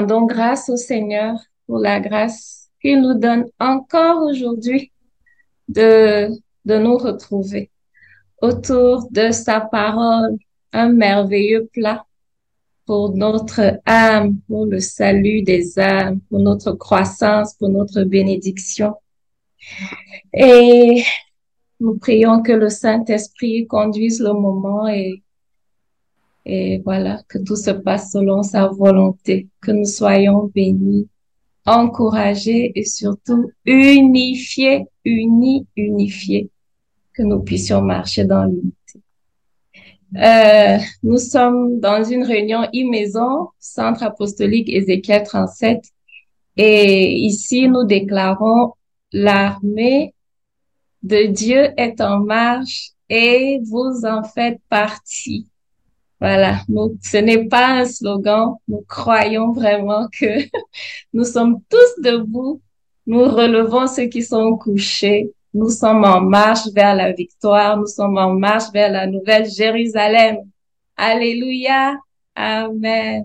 Rendons grâce au Seigneur pour la grâce qu'il nous donne encore aujourd'hui de, de nous retrouver autour de sa parole, un merveilleux plat pour notre âme, pour le salut des âmes, pour notre croissance, pour notre bénédiction. Et nous prions que le Saint-Esprit conduise le moment et, et voilà, que tout se passe selon sa volonté, que nous soyons bénis, encouragés et surtout unifiés, unis, unifiés, que nous puissions marcher dans l'unité. Euh, nous sommes dans une réunion e-maison, Centre apostolique Ézéchiel 37, et ici nous déclarons l'armée de Dieu est en marche et vous en faites partie. Voilà, ce n'est pas un slogan, nous croyons vraiment que nous sommes tous debout, nous relevons ceux qui sont couchés, nous sommes en marche vers la victoire, nous sommes en marche vers la nouvelle Jérusalem. Alléluia, Amen.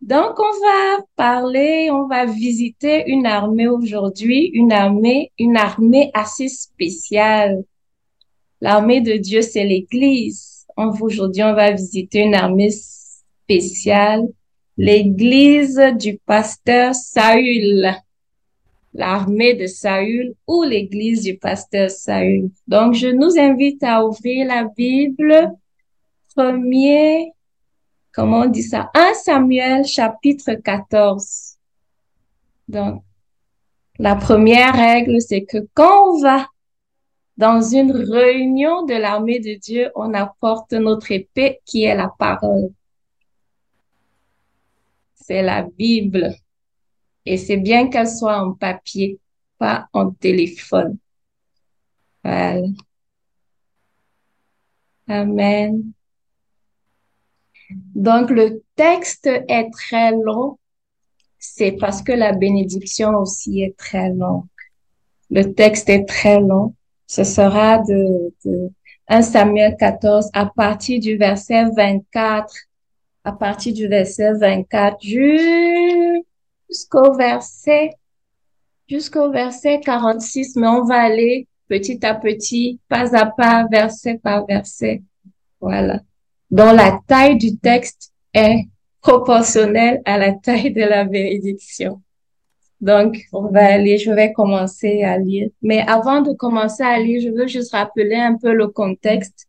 Donc, on va parler, on va visiter une armée aujourd'hui, une armée, une armée assez spéciale. L'armée de Dieu, c'est l'Église. Aujourd'hui, on va visiter une armée spéciale, l'Église du pasteur Saül. L'armée de Saül ou l'Église du pasteur Saül. Donc, je nous invite à ouvrir la Bible, premier comment on dit ça? 1 Samuel chapitre 14. Donc, la première règle, c'est que quand on va dans une réunion de l'armée de Dieu, on apporte notre épée qui est la parole. C'est la Bible. Et c'est bien qu'elle soit en papier, pas en téléphone. Voilà. Amen. Donc, le texte est très long. C'est parce que la bénédiction aussi est très longue. Le texte est très long. Ce sera de, de 1 Samuel 14 à partir du verset 24, à partir du verset 24 jusqu'au verset, jusqu'au verset 46, mais on va aller petit à petit, pas à pas, verset par verset. Voilà dont la taille du texte est proportionnelle à la taille de la bénédiction. Donc, on va aller, je vais commencer à lire. Mais avant de commencer à lire, je veux juste rappeler un peu le contexte.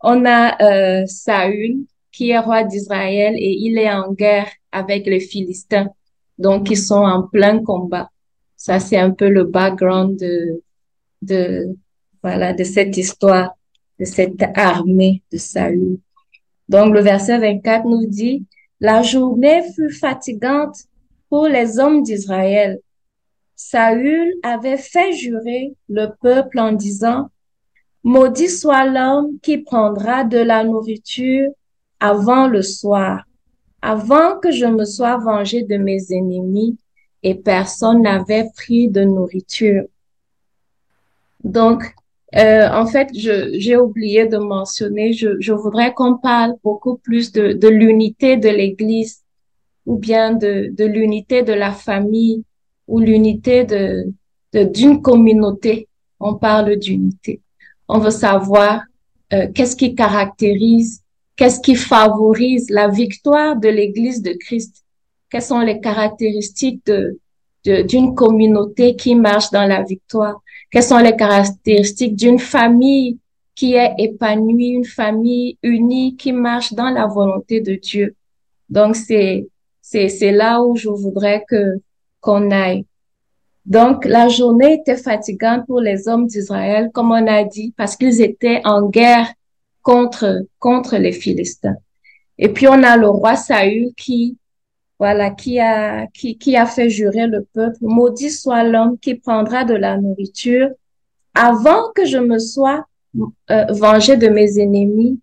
On a euh, Saül, qui est roi d'Israël et il est en guerre avec les Philistins. Donc, ils sont en plein combat. Ça, c'est un peu le background de, de, voilà, de cette histoire, de cette armée de Saül. Donc le verset 24 nous dit, la journée fut fatigante pour les hommes d'Israël. Saül avait fait jurer le peuple en disant, Maudit soit l'homme qui prendra de la nourriture avant le soir, avant que je me sois vengé de mes ennemis, et personne n'avait pris de nourriture. Donc, euh, en fait, j'ai oublié de mentionner, je, je voudrais qu'on parle beaucoup plus de, de l'unité de l'Église ou bien de, de l'unité de la famille ou l'unité de d'une communauté. On parle d'unité. On veut savoir euh, qu'est-ce qui caractérise, qu'est-ce qui favorise la victoire de l'Église de Christ? Quelles sont les caractéristiques de d'une communauté qui marche dans la victoire? Quelles sont les caractéristiques d'une famille qui est épanouie, une famille unie qui marche dans la volonté de Dieu? Donc c'est c'est c'est là où je voudrais que qu'on aille. Donc la journée était fatigante pour les hommes d'Israël, comme on a dit, parce qu'ils étaient en guerre contre contre les Philistins. Et puis on a le roi Saül qui voilà, qui a, qui, qui a fait jurer le peuple, maudit soit l'homme qui prendra de la nourriture avant que je me sois euh, vengé de mes ennemis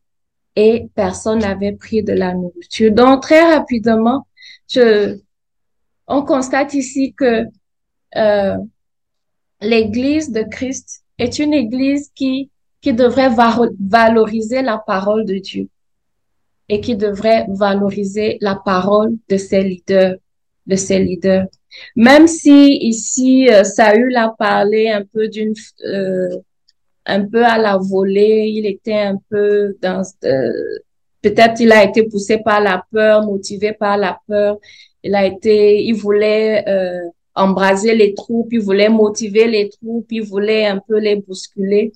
et personne n'avait pris de la nourriture. Donc, très rapidement, on constate ici que euh, l'Église de Christ est une Église qui, qui devrait valoriser la parole de Dieu. et qui devrait valoriser la parole de ses leaders, de ses leaders. Même si ici euh, Saül a parlé un peu d'une euh, un peu à la volée, il était un peu dans euh, peut-être il a été poussé par la peur, motivé par la peur. Il a été, il voulait euh, embraser les troupes, il voulait motiver les troupes, il voulait un peu les bousculer.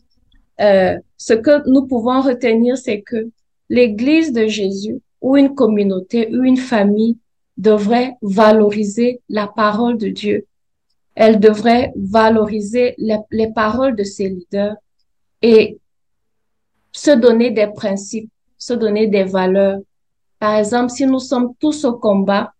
Euh, ce que nous pouvons retenir, c'est que l'Église de Jésus ou une communauté ou une famille devrait valoriser la parole de Dieu. Elle devrait valoriser les, les paroles de ses leaders et se donner des principes, se donner des valeurs. Par exemple, si nous sommes tous au combat,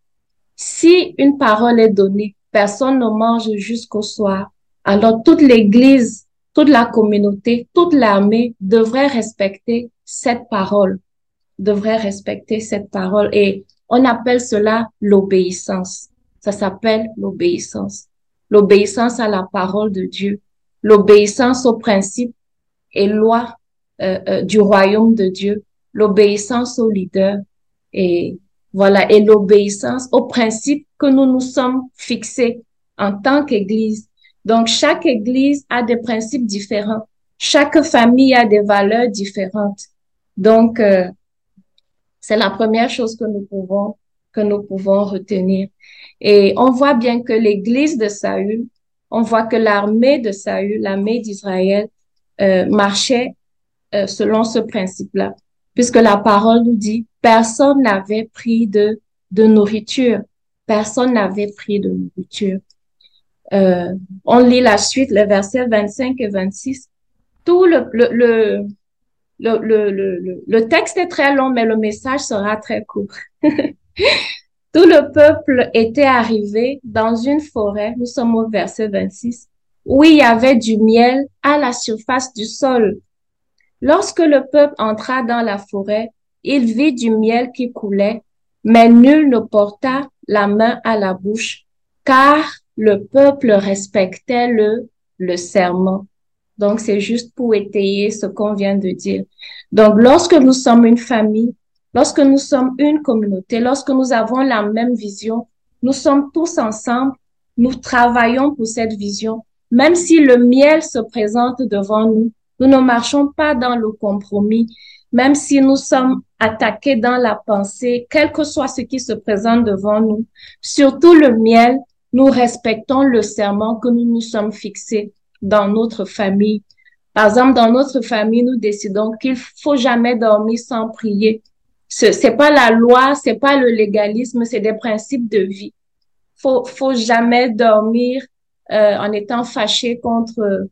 si une parole est donnée, personne ne mange jusqu'au soir, alors toute l'Église, toute la communauté, toute l'armée devrait respecter cette parole, devrait respecter cette parole. Et on appelle cela l'obéissance. Ça s'appelle l'obéissance. L'obéissance à la parole de Dieu, l'obéissance aux principes et lois euh, euh, du royaume de Dieu, l'obéissance aux leaders et voilà, et l'obéissance aux principes que nous nous sommes fixés en tant qu'Église. Donc, chaque Église a des principes différents. Chaque famille a des valeurs différentes. Donc, euh, c'est la première chose que nous pouvons que nous pouvons retenir. Et on voit bien que l'Église de Saül, on voit que l'armée de Saül, l'armée d'Israël, euh, marchait euh, selon ce principe-là, puisque la parole nous dit personne n'avait pris de, de nourriture. Personne n'avait pris de nourriture. Euh, on lit la suite, les versets 25 et 26. Tout le, le, le, le, le, le, texte est très long, mais le message sera très court. Tout le peuple était arrivé dans une forêt, nous sommes au verset 26, où il y avait du miel à la surface du sol. Lorsque le peuple entra dans la forêt, il vit du miel qui coulait, mais nul ne porta la main à la bouche, car le peuple respectait le, le serment. Donc, c'est juste pour étayer ce qu'on vient de dire. Donc, lorsque nous sommes une famille, lorsque nous sommes une communauté, lorsque nous avons la même vision, nous sommes tous ensemble, nous travaillons pour cette vision. Même si le miel se présente devant nous, nous ne marchons pas dans le compromis, même si nous sommes attaqués dans la pensée, quel que soit ce qui se présente devant nous, surtout le miel, nous respectons le serment que nous nous sommes fixés dans notre famille. Par exemple, dans notre famille, nous décidons qu'il faut jamais dormir sans prier. Ce c'est pas la loi, c'est pas le légalisme, c'est des principes de vie. Faut faut jamais dormir euh, en étant fâché contre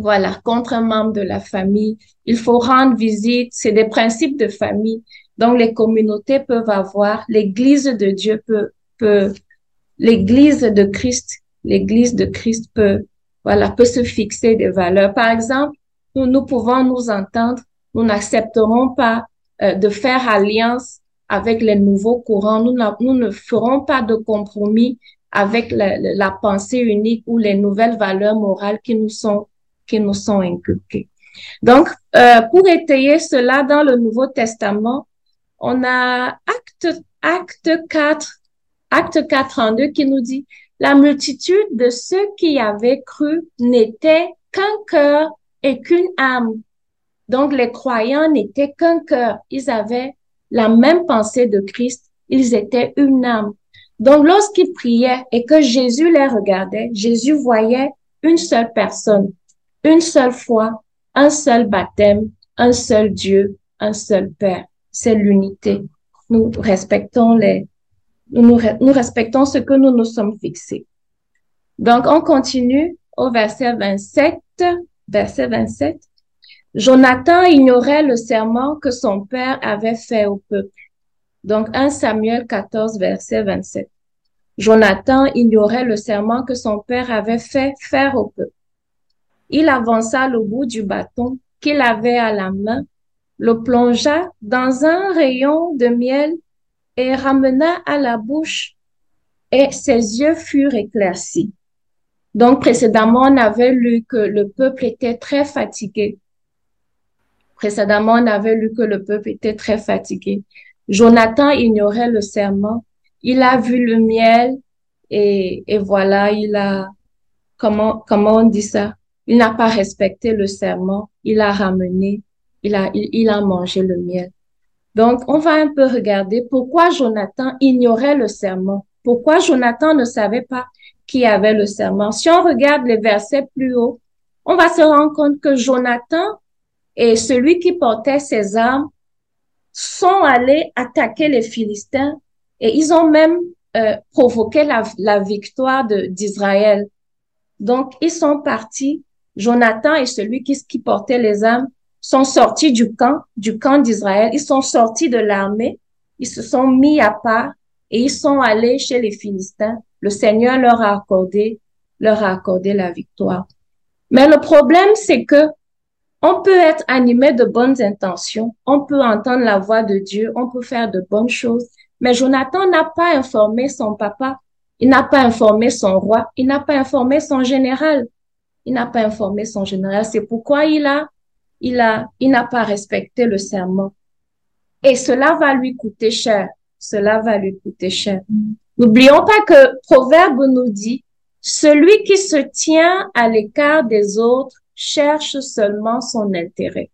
voilà, contre un membre de la famille. Il faut rendre visite. C'est des principes de famille. Donc, les communautés peuvent avoir, l'Église de Dieu peut, peut, l'Église de Christ, l'Église de Christ peut, voilà, peut se fixer des valeurs. Par exemple, nous, nous pouvons nous entendre. Nous n'accepterons pas euh, de faire alliance avec les nouveaux courants. Nous, nous ne ferons pas de compromis avec la, la pensée unique ou les nouvelles valeurs morales qui nous sont qui nous sont inculqués. Donc, euh, pour étayer cela dans le Nouveau Testament, on a acte, acte 4, acte 4 en 2 qui nous dit, la multitude de ceux qui avaient cru n'était qu'un cœur et qu'une âme. Donc, les croyants n'étaient qu'un cœur. Ils avaient la même pensée de Christ. Ils étaient une âme. Donc, lorsqu'ils priaient et que Jésus les regardait, Jésus voyait une seule personne une seule foi, un seul baptême, un seul Dieu, un seul Père. C'est l'unité. Nous respectons les, nous, nous respectons ce que nous nous sommes fixés. Donc, on continue au verset 27, verset 27. Jonathan ignorait le serment que son père avait fait au peuple. Donc, 1 Samuel 14, verset 27. Jonathan ignorait le serment que son père avait fait faire au peuple. Il avança le bout du bâton qu'il avait à la main, le plongea dans un rayon de miel et ramena à la bouche et ses yeux furent éclaircis. Donc précédemment, on avait lu que le peuple était très fatigué, Précédemment, on avait lu que le peuple était très fatigué. Jonathan ignorait le serment. Il a vu le miel et, et voilà, il a, comment, comment on dit ça? Il n'a pas respecté le serment. Il a ramené, il a, il a mangé le miel. Donc, on va un peu regarder pourquoi Jonathan ignorait le serment. Pourquoi Jonathan ne savait pas qui avait le serment. Si on regarde les versets plus haut, on va se rendre compte que Jonathan et celui qui portait ses armes sont allés attaquer les Philistins et ils ont même euh, provoqué la, la victoire d'Israël. Donc, ils sont partis. Jonathan et celui qui, qui portait les armes sont sortis du camp, du camp d'Israël. Ils sont sortis de l'armée. Ils se sont mis à part et ils sont allés chez les Philistins. Le Seigneur leur a accordé, leur a accordé la victoire. Mais le problème, c'est que on peut être animé de bonnes intentions, on peut entendre la voix de Dieu, on peut faire de bonnes choses, mais Jonathan n'a pas informé son papa, il n'a pas informé son roi, il n'a pas informé son général, il n'a pas informé son général. C'est pourquoi il a, il a, il n'a pas respecté le serment. Et cela va lui coûter cher. Cela va lui coûter cher. N'oublions pas que Proverbe nous dit, celui qui se tient à l'écart des autres cherche seulement son intérêt.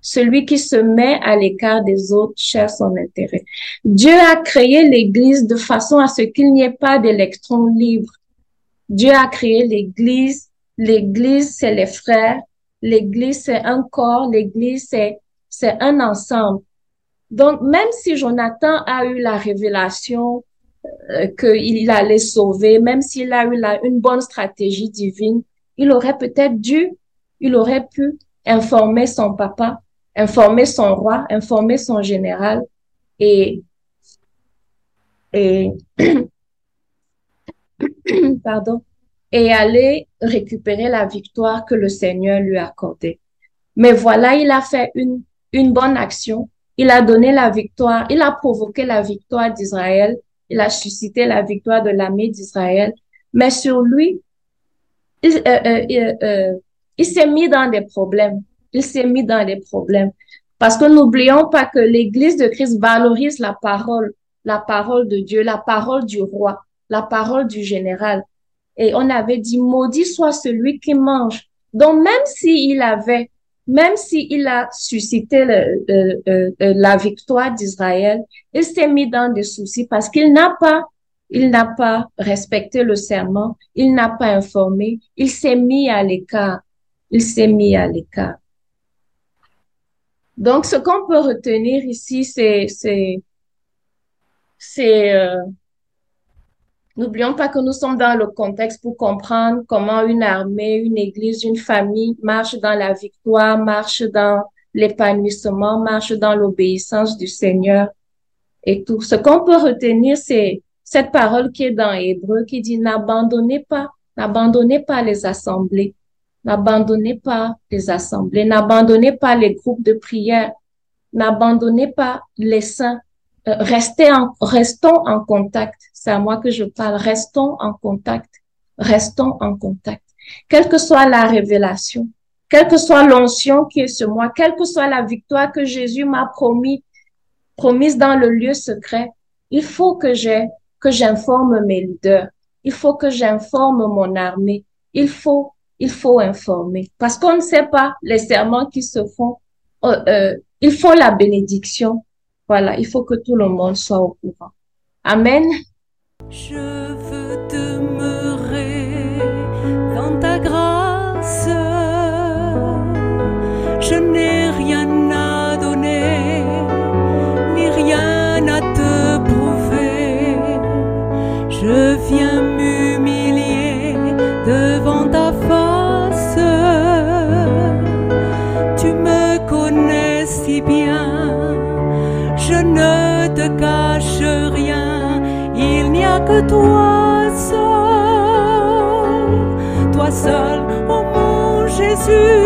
Celui qui se met à l'écart des autres cherche son intérêt. Dieu a créé l'Église de façon à ce qu'il n'y ait pas d'électrons libres. Dieu a créé l'Église. L'Église, c'est les frères. L'Église, c'est un corps. L'Église, c'est, c'est un ensemble. Donc, même si Jonathan a eu la révélation euh, qu'il allait sauver, même s'il a eu la, une bonne stratégie divine, il aurait peut-être dû il aurait pu informer son papa, informer son roi, informer son général et, et pardon, et aller récupérer la victoire que le Seigneur lui a accordée. Mais voilà, il a fait une, une bonne action. Il a donné la victoire, il a provoqué la victoire d'Israël, il a suscité la victoire de l'armée d'Israël. Mais sur lui, il, euh, euh, euh, il s'est mis dans des problèmes. Il s'est mis dans des problèmes. Parce que n'oublions pas que l'Église de Christ valorise la parole, la parole de Dieu, la parole du roi, la parole du général. Et on avait dit, maudit soit celui qui mange. Donc, même s'il avait, même s'il a suscité la victoire d'Israël, il s'est mis dans des soucis parce qu'il n'a pas, il n'a pas respecté le serment, il n'a pas informé, il s'est mis à l'écart il s'est mis à l'écart. Donc, ce qu'on peut retenir ici, c'est, c'est, c'est, euh, n'oublions pas que nous sommes dans le contexte pour comprendre comment une armée, une église, une famille marche dans la victoire, marche dans l'épanouissement, marche dans l'obéissance du Seigneur et tout. Ce qu'on peut retenir, c'est cette parole qui est dans Hébreu qui dit n'abandonnez pas, n'abandonnez pas les assemblées. N'abandonnez pas les assemblées, n'abandonnez pas les groupes de prière, n'abandonnez pas les saints. Euh, en, restons en contact. C'est à moi que je parle. Restons en contact. Restons en contact. Quelle que soit la révélation, quelle que soit l'onction qui est sur moi, quelle que soit la victoire que Jésus m'a promis, promise dans le lieu secret, il faut que j'ai, que j'informe mes leaders. Il faut que j'informe mon armée. Il faut il faut informer parce qu'on ne sait pas les serments qui se font. Euh, euh, il faut la bénédiction. Voilà, il faut que tout le monde soit au courant. Amen. Je veux demeurer dans ta grâce. Je n'ai rien à donner, ni rien à te prouver. Je toi seul, toi seul, oh mon Jésus,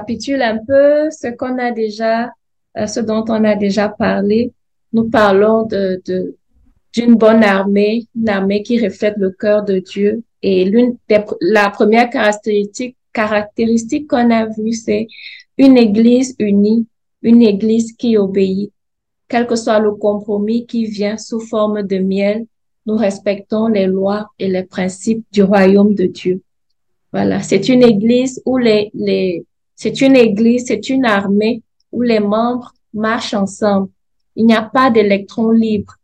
récapitule un peu ce qu'on a déjà, euh, ce dont on a déjà parlé. Nous parlons de, d'une bonne armée, une armée qui reflète le cœur de Dieu. Et l'une des, la première caractéristique, caractéristique qu'on a vue, c'est une église unie, une église qui obéit. Quel que soit le compromis qui vient sous forme de miel, nous respectons les lois et les principes du royaume de Dieu. Voilà, c'est une église où les, les, c'est une église, c'est une armée où les membres marchent ensemble. Il n'y a pas d'électrons libres.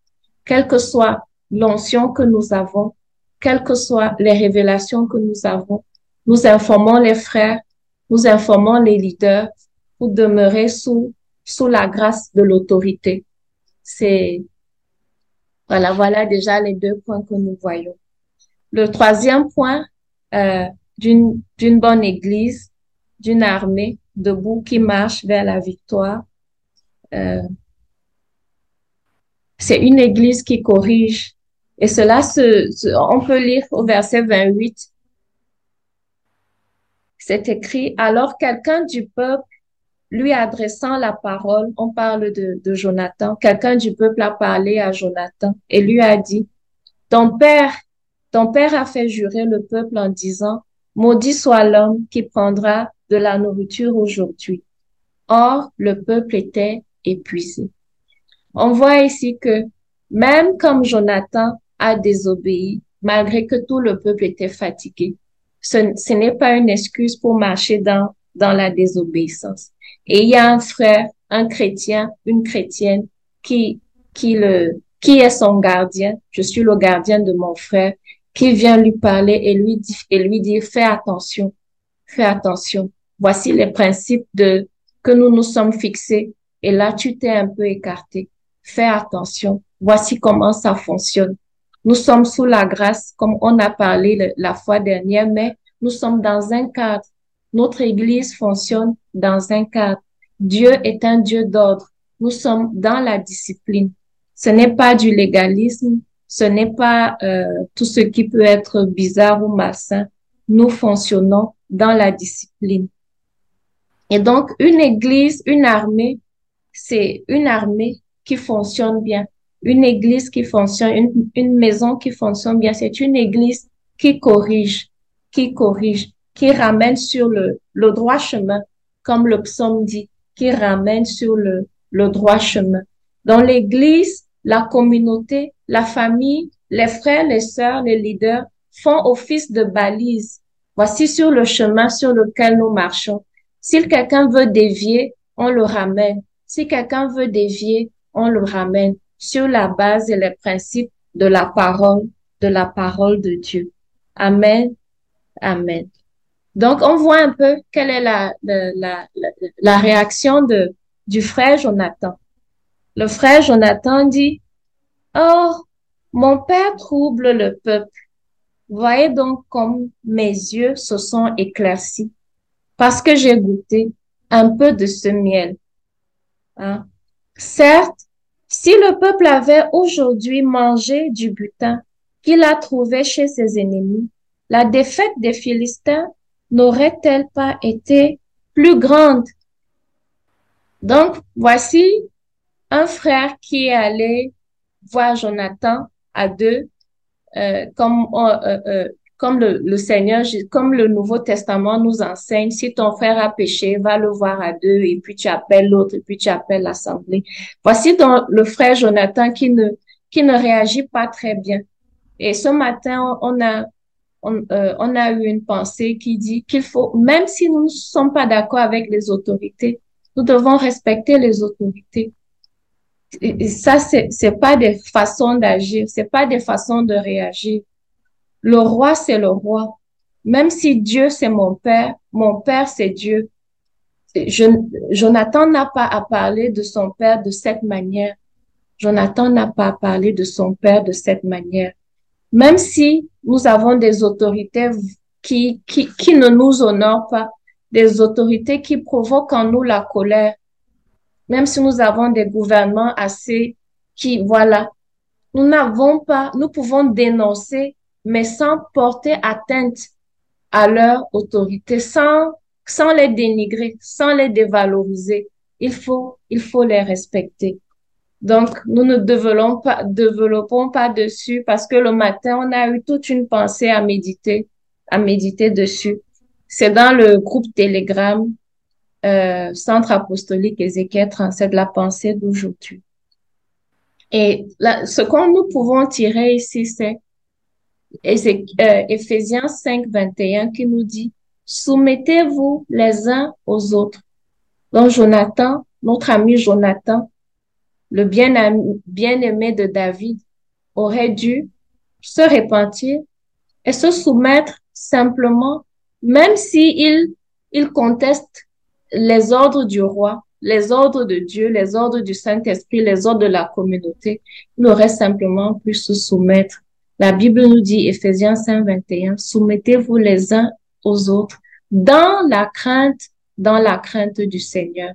Quelle que soit l'onction que nous avons, quelles que soient les révélations que nous avons, nous informons les frères, nous informons les leaders pour demeurer sous, sous la grâce de l'autorité. C'est, voilà, voilà déjà les deux points que nous voyons. Le troisième point, euh, d'une d'une bonne église, d'une armée debout qui marche vers la victoire. Euh, c'est une église qui corrige. Et cela se, on peut lire au verset 28. C'est écrit, alors quelqu'un du peuple lui adressant la parole, on parle de, de Jonathan, quelqu'un du peuple a parlé à Jonathan et lui a dit, ton père, ton père a fait jurer le peuple en disant, Maudit soit l'homme qui prendra de la nourriture aujourd'hui. Or, le peuple était épuisé. On voit ici que même comme Jonathan a désobéi, malgré que tout le peuple était fatigué, ce, n'est pas une excuse pour marcher dans, dans la désobéissance. Et il y a un frère, un chrétien, une chrétienne qui, qui le, qui est son gardien. Je suis le gardien de mon frère qui vient lui parler et lui dit, et lui dire, fais attention, fais attention. Voici les principes de, que nous nous sommes fixés. Et là, tu t'es un peu écarté. Fais attention. Voici comment ça fonctionne. Nous sommes sous la grâce, comme on a parlé la fois dernière, mais nous sommes dans un cadre. Notre Église fonctionne dans un cadre. Dieu est un Dieu d'ordre. Nous sommes dans la discipline. Ce n'est pas du légalisme, ce n'est pas euh, tout ce qui peut être bizarre ou malsain. Nous fonctionnons dans la discipline. Et donc, une église, une armée, c'est une armée qui fonctionne bien. Une église qui fonctionne, une, maison qui fonctionne bien, c'est une église qui corrige, qui corrige, qui ramène sur le, le droit chemin, comme le psaume dit, qui ramène sur le, le droit chemin. Dans l'église, la communauté, la famille, les frères, les sœurs, les leaders font office de balise. Voici sur le chemin sur lequel nous marchons. Si quelqu'un veut dévier, on le ramène. Si quelqu'un veut dévier, on le ramène sur la base et les principes de la parole, de la parole de Dieu. Amen. Amen. Donc, on voit un peu quelle est la, la, la, réaction de, du frère Jonathan. Le frère Jonathan dit, Oh, mon père trouble le peuple. Voyez donc comme mes yeux se sont éclaircis parce que j'ai goûté un peu de ce miel. Hein? Certes, si le peuple avait aujourd'hui mangé du butin qu'il a trouvé chez ses ennemis, la défaite des Philistins n'aurait-elle pas été plus grande? Donc, voici un frère qui est allé voir Jonathan à deux, euh, comme, euh, euh, comme le, le, Seigneur, comme le Nouveau Testament nous enseigne, si ton frère a péché, va le voir à deux, et puis tu appelles l'autre, et puis tu appelles l'assemblée. Voici donc le frère Jonathan qui ne, qui ne réagit pas très bien. Et ce matin, on a, on, euh, on a eu une pensée qui dit qu'il faut, même si nous ne sommes pas d'accord avec les autorités, nous devons respecter les autorités. Et ça, c'est, c'est pas des façons d'agir, c'est pas des façons de réagir. Le roi, c'est le roi. Même si Dieu, c'est mon père, mon père, c'est Dieu. Jonathan n'a pas à parler de son père de cette manière. Jonathan n'a pas à parler de son père de cette manière. Même si nous avons des autorités qui, qui, qui ne nous honorent pas, des autorités qui provoquent en nous la colère, même si nous avons des gouvernements assez qui, voilà, nous n'avons pas, nous pouvons dénoncer, mais sans porter atteinte à leur autorité, sans, sans les dénigrer, sans les dévaloriser. Il faut, il faut les respecter. Donc, nous ne développons pas, développons pas dessus parce que le matin, on a eu toute une pensée à méditer, à méditer dessus. C'est dans le groupe Telegram euh, Centre apostolique Ézéchiel 37, la pensée d'aujourd'hui. Et là, ce qu'on nous pouvons tirer ici, c'est Éphésiens 5, 21 qui nous dit, soumettez-vous les uns aux autres. Donc Jonathan, notre ami Jonathan, le bien-aimé de David, aurait dû se repentir et se soumettre simplement, même si il, il conteste les ordres du roi, les ordres de Dieu, les ordres du Saint-Esprit, les ordres de la communauté, il aurait simplement pu se soumettre. La Bible nous dit, Ephésiens 5, 21, soumettez-vous les uns aux autres dans la crainte, dans la crainte du Seigneur.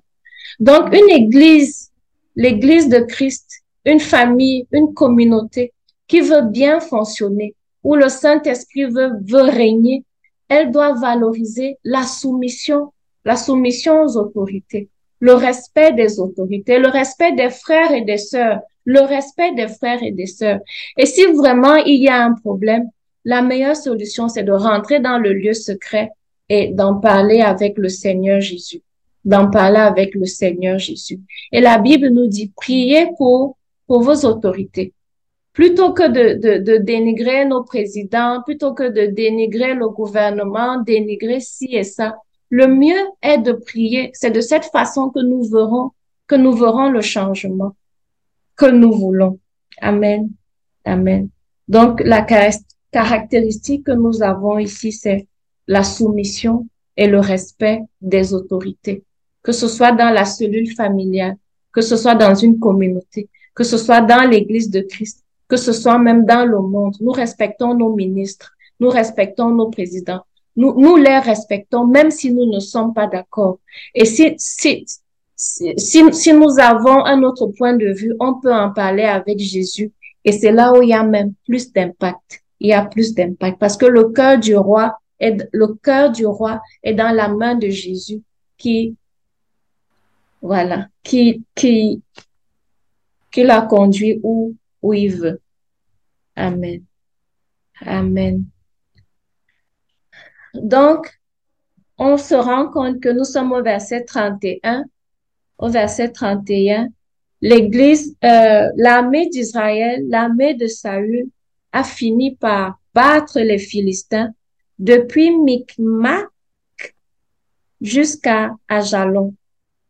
Donc, une église, l'église de Christ, une famille, une communauté qui veut bien fonctionner, où le Saint-Esprit veut, veut régner, elle doit valoriser la soumission la soumission aux autorités, le respect des autorités, le respect des frères et des sœurs, le respect des frères et des sœurs. Et si vraiment il y a un problème, la meilleure solution, c'est de rentrer dans le lieu secret et d'en parler avec le Seigneur Jésus, d'en parler avec le Seigneur Jésus. Et la Bible nous dit, priez pour, pour vos autorités. Plutôt que de, de, dénigrer nos présidents, plutôt que de dénigrer le gouvernement, dénigrer ci et ça, le mieux est de prier. C'est de cette façon que nous verrons, que nous verrons le changement que nous voulons. Amen. Amen. Donc, la caractéristique que nous avons ici, c'est la soumission et le respect des autorités, que ce soit dans la cellule familiale, que ce soit dans une communauté, que ce soit dans l'Église de Christ, que ce soit même dans le monde. Nous respectons nos ministres, nous respectons nos présidents, nous, nous les respectons, même si nous ne sommes pas d'accord. Et si, si, si, nous avons un autre point de vue, on peut en parler avec Jésus. Et c'est là où il y a même plus d'impact. Il y a plus d'impact parce que le cœur du roi est, le cœur du roi est dans la main de Jésus qui, voilà, qui, qui, qui l'a conduit où où il veut. Amen. Amen. Donc, on se rend compte que nous sommes au verset 31. Au verset 31, l'Église, euh, l'armée d'Israël, l'armée de Saül a fini par battre les Philistins depuis Micmac jusqu'à Ajalon.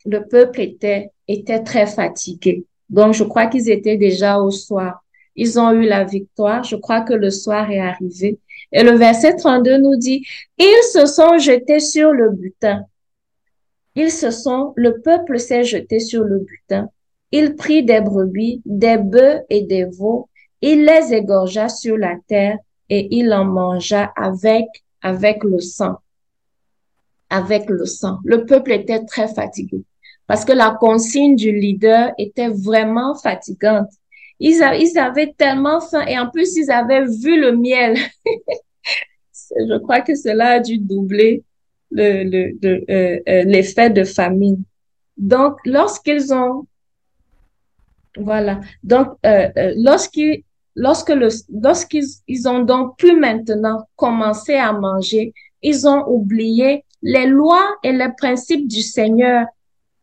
Le peuple était, était très fatigué. Donc, je crois qu'ils étaient déjà au soir. Ils ont eu la victoire. Je crois que le soir est arrivé. Et le verset 32 nous dit, ils se sont jetés sur le butin. Ils se sont, le peuple s'est jeté sur le butin. Il prit des brebis, des bœufs et des veaux. Il les égorgea sur la terre et il en mangea avec, avec le sang. Avec le sang. Le peuple était très fatigué parce que la consigne du leader était vraiment fatigante. Ils, ils avaient tellement faim et en plus, ils avaient vu le miel. Je crois que cela a dû doubler le, le, euh, euh, l'effet de famine. Donc, lorsqu'ils ont, voilà, donc, euh, euh lorsqu'ils, lorsque le, lorsqu'ils ils ont donc pu maintenant commencer à manger, ils ont oublié les lois et les principes du Seigneur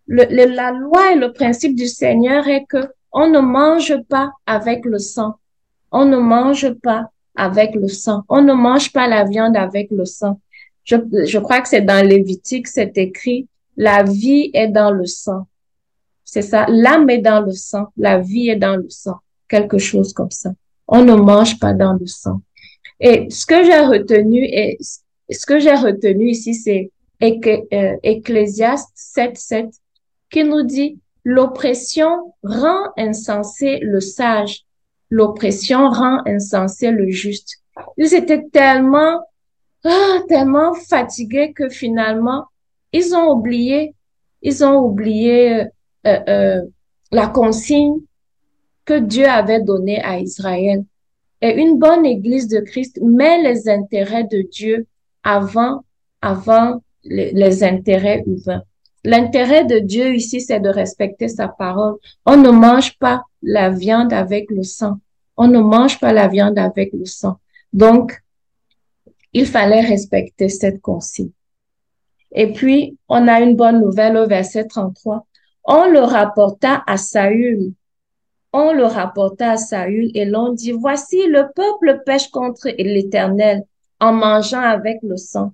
le, la loi et le principe du Seigneur est que on ne mange pas avec le sang. On ne mange pas avec le sang. On ne mange pas la viande avec le sang. Je, je crois que c'est dans Lévitique, c'est écrit, la vie est dans le sang. C'est ça, l'âme est dans le sang, la vie est dans le sang, quelque chose comme ça. On ne mange pas dans le sang. Et ce que j'ai retenu et ce que j'ai retenu ici, c'est euh, Ecclésiaste 7, 7 qui nous dit l'oppression rend insensé le sage, l'oppression rend insensé le juste. Ils étaient tellement, ah, tellement fatigués que finalement, ils ont oublié, ils ont oublié euh, euh, la consigne que Dieu avait donnée à Israël. Et une bonne église de Christ met les intérêts de Dieu avant, avant les intérêts humains. L'intérêt de Dieu ici, c'est de respecter sa parole. On ne mange pas la viande avec le sang. On ne mange pas la viande avec le sang. Donc, il fallait respecter cette consigne. Et puis, on a une bonne nouvelle au verset 33. On le rapporta à Saül. On le rapporta à Saül et l'on dit, voici le peuple pêche contre l'Éternel en mangeant avec le sang.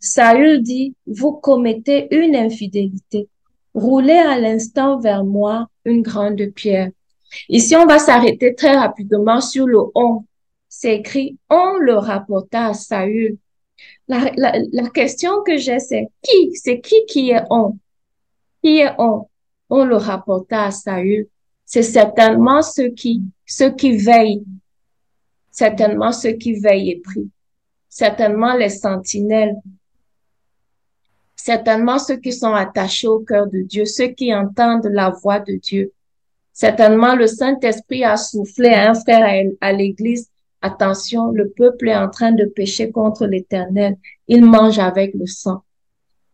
Saül dit, vous commettez une infidélité. Roulez à l'instant vers moi une grande pierre. Ici, on va s'arrêter très rapidement sur le on. C'est écrit, on le rapporta à Saül. La, la, question que j'ai, c'est qui? C'est qui qui est on? Qui est on? On le rapporta à Saül. C'est certainement ceux qui, ceux qui veillent. Certainement ceux qui veillent et prient. Certainement les sentinelles certainement ceux qui sont attachés au cœur de Dieu, ceux qui entendent la voix de Dieu. Certainement, le Saint-Esprit a soufflé à un frère à l'église, attention, le peuple est en train de pécher contre l'Éternel. Il mange avec le sang.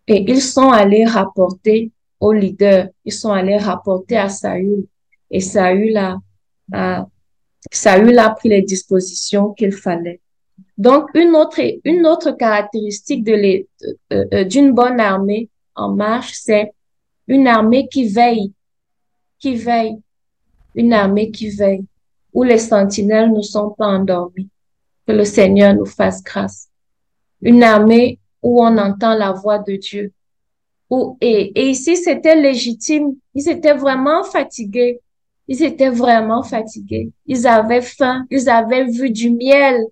Et ils sont allés rapporter au leader, ils sont allés rapporter à Saül. Et Saül a, Saül a pris les dispositions qu'il fallait. Donc, une autre, une autre caractéristique de euh, euh, d'une bonne armée en marche, c'est une armée qui veille, qui veille, une armée qui veille, où les sentinelles ne sont pas endormis. Que le Seigneur nous fasse grâce. Une armée où on entend la voix de Dieu. Où, et, et ici, c'était légitime. Ils étaient vraiment fatigués. Ils étaient vraiment fatigués. Ils avaient faim. Ils avaient vu du miel.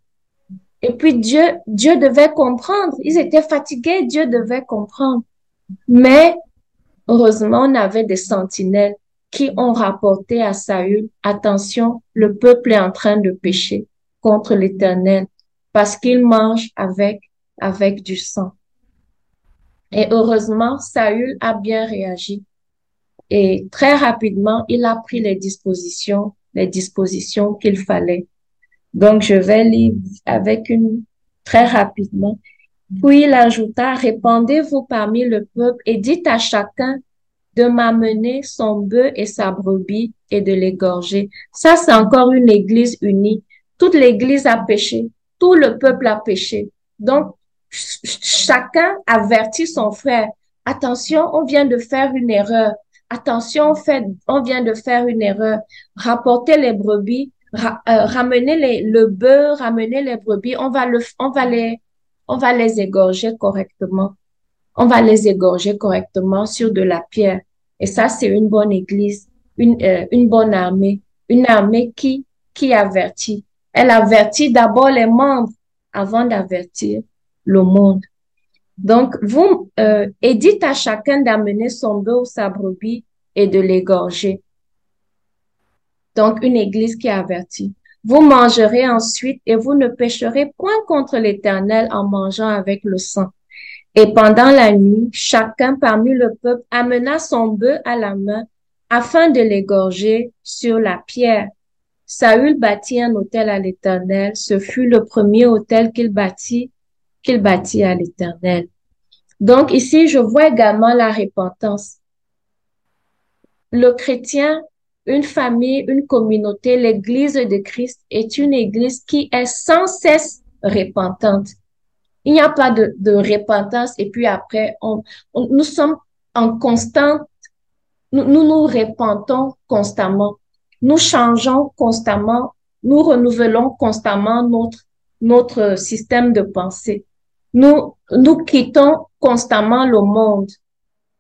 Et puis Dieu, Dieu devait comprendre. Ils étaient fatigués, Dieu devait comprendre. Mais heureusement, on avait des sentinelles qui ont rapporté à Saül, attention, le peuple est en train de pécher contre l'Éternel parce qu'il mange avec, avec du sang. Et heureusement, Saül a bien réagi. Et très rapidement, il a pris les dispositions, les dispositions qu'il fallait. Donc, je vais lire avec une très rapidement. Puis il ajouta, répandez-vous parmi le peuple et dites à chacun de m'amener son bœuf et sa brebis et de l'égorger. Ça, c'est encore une église unie. Toute l'église a péché. Tout le peuple a péché. Donc, chacun avertit son frère. Attention, on vient de faire une erreur. Attention, on, vient de faire une erreur. Rapporter les brebis, euh, ramener les, le bœuf, ramener les brebis, on va les, on va les égorger correctement. On va les égorger correctement sur de la pierre. Et ça, c'est une bonne église, une, euh, une bonne armée, une armée qui, qui avertit. Elle avertit d'abord les membres avant d'avertir le monde. Donc, vous euh, dites à chacun d'amener son bœuf ou sa brebis et de l'égorger. Donc, une église qui avertit. Vous mangerez ensuite et vous ne pécherez point contre l'Éternel en mangeant avec le sang. Et pendant la nuit, chacun parmi le peuple amena son bœuf à la main afin de l'égorger sur la pierre. Saül bâtit un hôtel à l'Éternel. Ce fut le premier hôtel qu'il bâtit, qu'il bâtit à l'Éternel. Donc ici, je vois également la repentance. Le chrétien une famille, une communauté, l'Église de Christ est une Église qui est sans cesse repentante. Il n'y a pas de, de repentance et puis après, on, nous sommes en constante, nous, nous nous repentons constamment, nous changeons constamment, nous renouvelons constamment notre, notre système de pensée. Nous, nous quittons constamment le monde.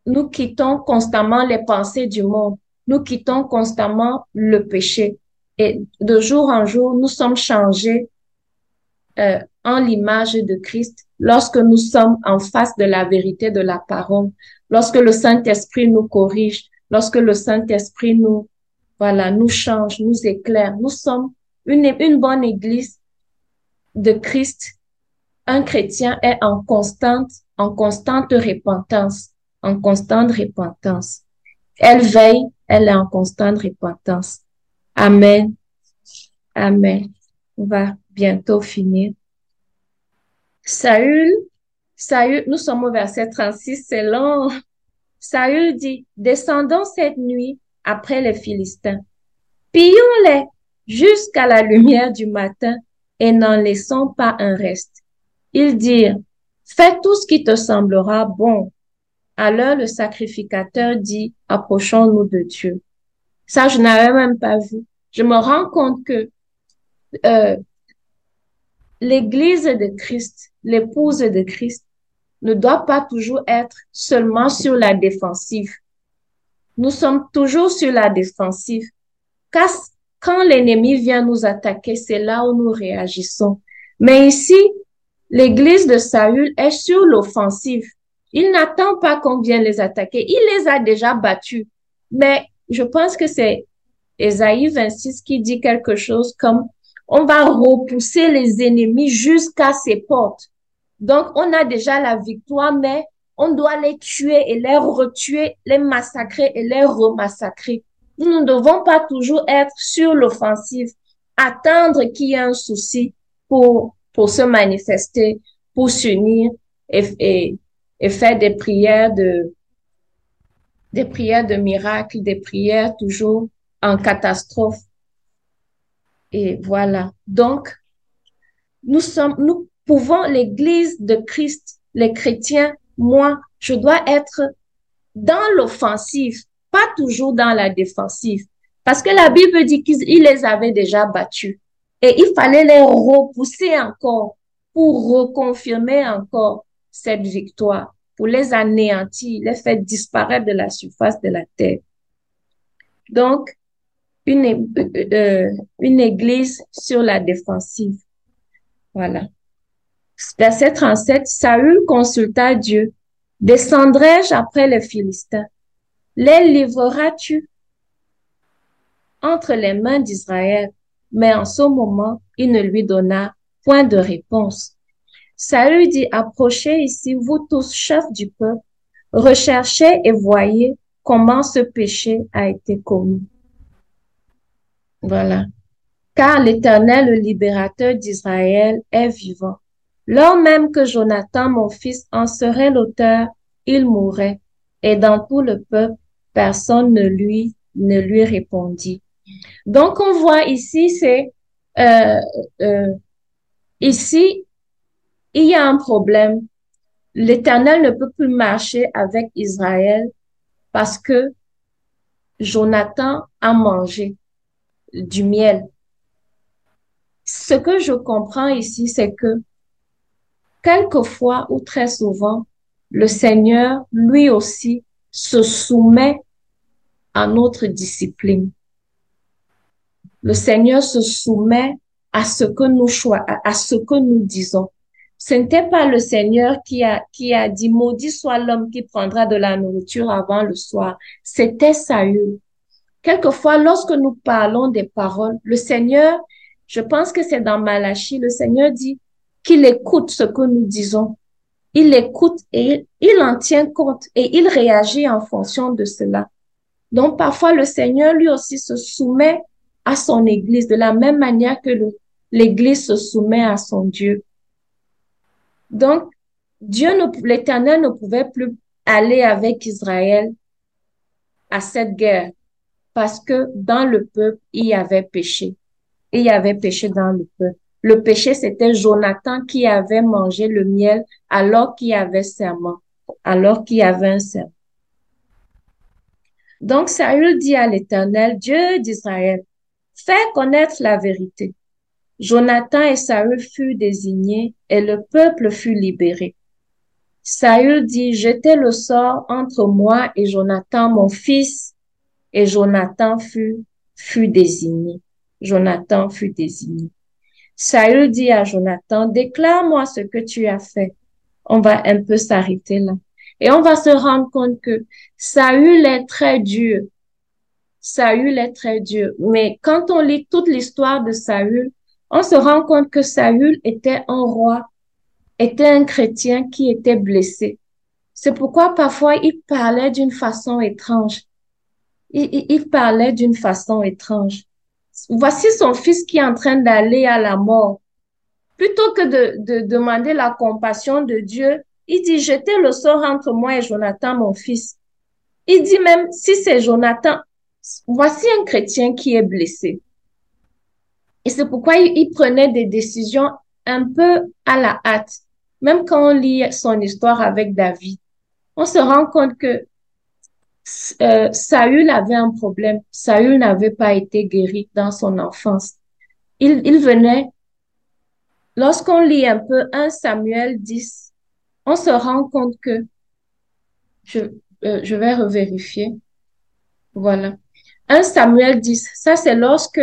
Nous quittons constamment les pensées du monde nous quittons constamment le péché. Et de jour en jour, nous sommes changés euh, en l'image de Christ lorsque nous sommes en face de la vérité de la parole, lorsque le Saint-Esprit nous corrige, lorsque le Saint-Esprit nous, voilà, nous change, nous éclaire. Nous sommes une, une bonne église de Christ. Un chrétien est en constante, en constante repentance, en constante repentance. Elle veille, elle est en constante repentance. Amen. Amen. On va bientôt finir. Saül, Saül, nous sommes au verset 36, c'est long. Saül dit, descendons cette nuit après les Philistins. Pillons-les jusqu'à la lumière du matin et n'en laissons pas un reste. Ils dirent, fais tout ce qui te semblera bon alors le sacrificateur dit, approchons-nous de Dieu. Ça, je n'avais même pas vu. Je me rends compte que euh, l'Église de Christ, l'épouse de Christ, ne doit pas toujours être seulement sur la défensive. Nous sommes toujours sur la défensive. Car quand l'ennemi vient nous attaquer, c'est là où nous réagissons. Mais ici, l'Église de Saül est sur l'offensive. Il n'attend pas qu'on vienne les attaquer. Il les a déjà battus. Mais je pense que c'est Esaïe 26 qui dit quelque chose comme on va repousser les ennemis jusqu'à ses portes. Donc, on a déjà la victoire, mais on doit les tuer et les retuer, les massacrer et les remassacrer. Nous ne devons pas toujours être sur l'offensive, attendre qu'il y ait un souci pour, pour se manifester, pour s'unir et, et, et faire des prières de, des prières de miracle, des prières toujours en catastrophe. Et voilà. Donc, nous sommes, nous pouvons, l'église de Christ, les chrétiens, moi, je dois être dans l'offensive, pas toujours dans la défensive. Parce que la Bible dit qu'il les avait déjà battus. Et il fallait les repousser encore pour reconfirmer encore cette victoire, pour les anéantir, les faire disparaître de la surface de la terre. Donc, une, euh, une église sur la défensive. Voilà. Verset 37, Saül consulta Dieu. Descendrai-je après les Philistins? Les livreras-tu entre les mains d'Israël? Mais en ce moment, il ne lui donna point de réponse. Saül dit, approchez ici, vous tous chefs du peuple, recherchez et voyez comment ce péché a été commis. Voilà. Car l'Éternel, le libérateur d'Israël, est vivant. Lors même que Jonathan, mon fils, en serait l'auteur, il mourrait, et dans tout le peuple, personne ne lui, ne lui répondit. Donc, on voit ici, c'est, euh, euh, ici, il y a un problème. L'Éternel ne peut plus marcher avec Israël parce que Jonathan a mangé du miel. Ce que je comprends ici, c'est que quelquefois ou très souvent, le Seigneur, lui aussi, se soumet à notre discipline. Le Seigneur se soumet à ce que nous à ce que nous disons. Ce n'était pas le Seigneur qui a, qui a dit, maudit soit l'homme qui prendra de la nourriture avant le soir. C'était Saül. Quelquefois, lorsque nous parlons des paroles, le Seigneur, je pense que c'est dans Malachie, le Seigneur dit qu'il écoute ce que nous disons. Il écoute et il en tient compte et il réagit en fonction de cela. Donc, parfois, le Seigneur lui aussi se soumet à son Église de la même manière que l'Église se soumet à son Dieu. Donc, Dieu, l'Éternel ne pouvait plus aller avec Israël à cette guerre parce que dans le peuple, il y avait péché. Il y avait péché dans le peuple. Le péché, c'était Jonathan qui avait mangé le miel alors qu'il y avait serment, alors qu'il y avait un serment. Donc Saül dit à l'Éternel, Dieu d'Israël, fais connaître la vérité. Jonathan et Saül furent désignés et le peuple fut libéré. Saül dit, jetez le sort entre moi et Jonathan, mon fils, et Jonathan fut, fut désigné. Jonathan fut désigné. Saül dit à Jonathan, déclare-moi ce que tu as fait. On va un peu s'arrêter là. Et on va se rendre compte que Saül est très dur. Saül est très dur. Mais quand on lit toute l'histoire de Saül, on se rend compte que Saül était un roi, était un chrétien qui était blessé. C'est pourquoi parfois il parlait d'une façon étrange. Il, parlait d'une façon étrange. Voici son fils qui est en train d'aller à la mort. Plutôt que de, de demander la compassion de Dieu, il dit, jetez le sort entre moi et Jonathan, mon fils. Il dit même, si c'est Jonathan, voici un chrétien qui est blessé. Et c'est pourquoi il, prenait des décisions un peu à la hâte. Même quand on lit son histoire avec David, on se rend compte que euh, Saül avait un problème. Saül n'avait pas été guéri dans son enfance. Il, il venait, lorsqu'on lit un peu 1 Samuel 10, on se rend compte que, je, euh, je vais revérifier. Voilà. 1 Samuel 10, ça c'est lorsque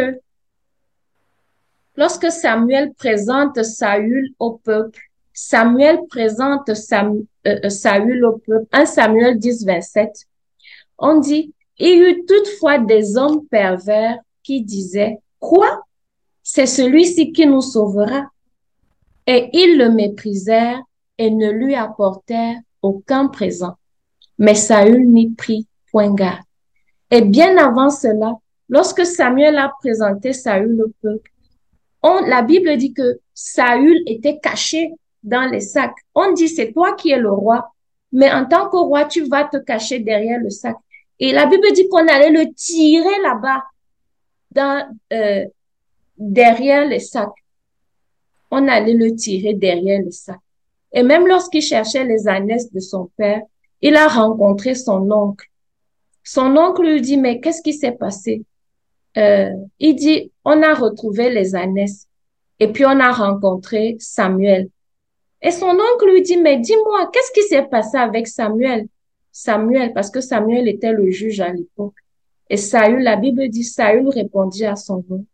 Lorsque Samuel présente Saül au peuple, Samuel présente euh, euh, Saül au peuple, 1 Samuel 10, 27, on dit, il y eut toutefois des hommes pervers qui disaient, quoi? C'est celui-ci qui nous sauvera. Et ils le méprisèrent et ne lui apportèrent aucun présent. Mais Saül n'y prit point garde. Et bien avant cela, lorsque Samuel a présenté Saül au peuple, on, la Bible dit que Saül était caché dans les sacs. On dit c'est toi qui es le roi, mais en tant que roi, tu vas te cacher derrière le sac. Et la Bible dit qu'on allait le tirer là-bas, dans euh, derrière les sacs. On allait le tirer derrière le sac. Et même lorsqu'il cherchait les ânesses de son père, il a rencontré son oncle. Son oncle lui dit, mais qu'est-ce qui s'est passé? Euh, il dit, on a retrouvé les ânesses et puis on a rencontré Samuel. Et son oncle lui dit, mais dis-moi, qu'est-ce qui s'est passé avec Samuel? Samuel, parce que Samuel était le juge à l'époque. Et Saül, la Bible dit, Saül répondit à son nom.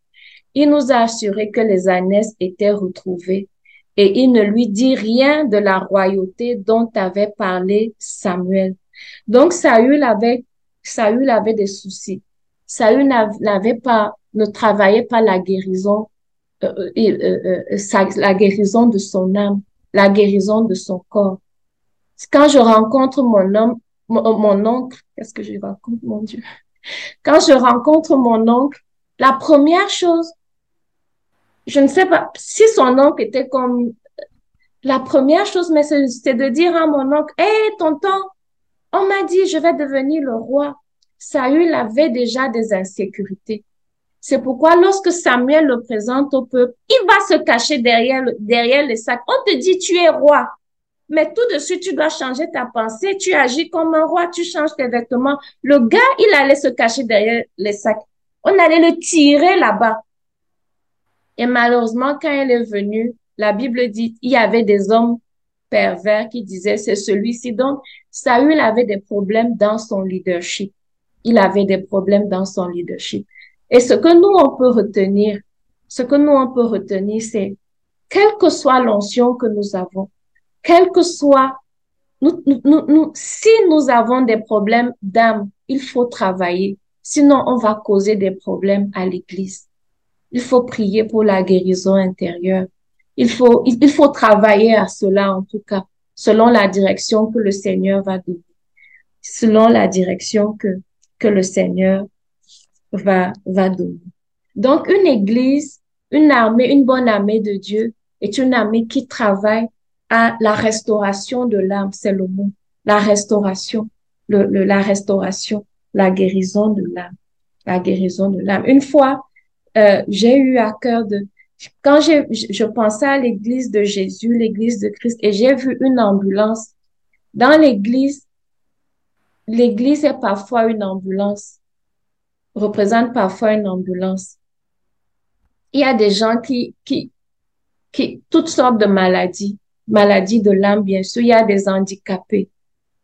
Il nous a assuré que les ânesses étaient retrouvées et il ne lui dit rien de la royauté dont avait parlé Samuel. Donc Saül avait, Saül avait des soucis. Saül n'avait pas, ne travaillait pas la guérison, euh, euh, euh, la guérison de son âme, la guérison de son corps. Quand je rencontre mon homme, mon, oncle, qu'est-ce que je raconte, mon Dieu? Quand je rencontre mon oncle, la première chose, je ne sais pas si son oncle était comme la première chose, mais c'est de dire à mon oncle, hé, tonton, on m'a dit, je vais devenir le roi. Saül avait déjà des insécurités. C'est pourquoi lorsque Samuel le présente au peuple, il va se cacher derrière, derrière les sacs. On te dit, tu es roi. Mais tout de suite, tu dois changer ta pensée. Tu agis comme un roi, tu changes tes vêtements. Le gars, il allait se cacher derrière les sacs. On allait le tirer là-bas. Et malheureusement, quand elle est venue, la Bible dit, il y avait des hommes pervers qui disaient, c'est celui-ci. Donc, Saül avait des problèmes dans son leadership. Il avait des problèmes dans son leadership. Et ce que nous, on peut retenir, ce que nous, on peut retenir, c'est, quelle que soit l'onction que nous avons, quel que soit, nous, nous, nous, si nous avons des problèmes d'âme, il faut travailler. Sinon, on va causer des problèmes à l'église. Il faut prier pour la guérison intérieure. Il faut, il, faut travailler à cela, en tout cas, selon la direction que le Seigneur va donner. Selon la direction que, que le Seigneur va, va donner. Donc, une église, une armée, une bonne armée de Dieu est une armée qui travaille la restauration de l'âme, c'est le mot. La restauration, le, la restauration, la guérison de l'âme, la guérison de l'âme. Une fois, euh, j'ai eu à cœur de, quand je, je pensais à l'église de Jésus, l'église de Christ, et j'ai vu une ambulance. Dans l'église, l'église est parfois une ambulance, représente parfois une ambulance. Il y a des gens qui, qui, qui, toutes sortes de maladies, maladies de l'âme, bien sûr. Il y a des handicapés.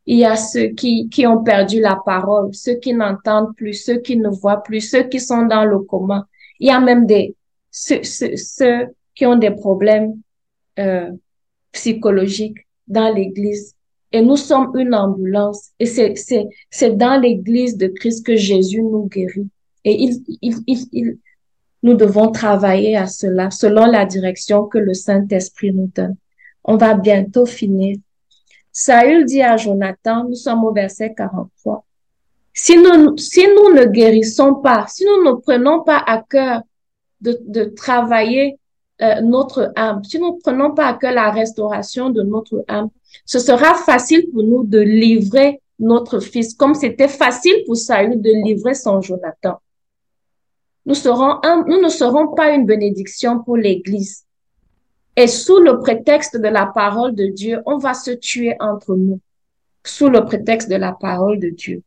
Il y a ceux qui, qui ont perdu la parole, ceux qui n'entendent plus, ceux qui ne voient plus, ceux qui sont dans le coma. Il y a même des, ceux, ceux, ceux qui ont des problèmes euh, psychologiques dans l'église. Et nous sommes une ambulance. Et c'est, c'est, c'est dans l'église de Christ que Jésus nous guérit. Et il, il, il, il, nous devons travailler à cela selon la direction que le Saint-Esprit nous donne. On va bientôt finir. Saül dit à Jonathan, nous sommes au verset 43, si nous, si nous ne guérissons pas, si nous ne prenons pas à cœur de, travailler euh, notre âme, si nous ne prenons pas à cœur la restauration de notre âme, ce sera facile pour nous de livrer notre fils, comme c'était facile pour Saül de livrer son Jonathan. Nous ne serons pas une bénédiction pour l'Église. Et sous le prétexte de la parole de Dieu, on va se tuer entre nous. Sous le prétexte de la parole de Dieu.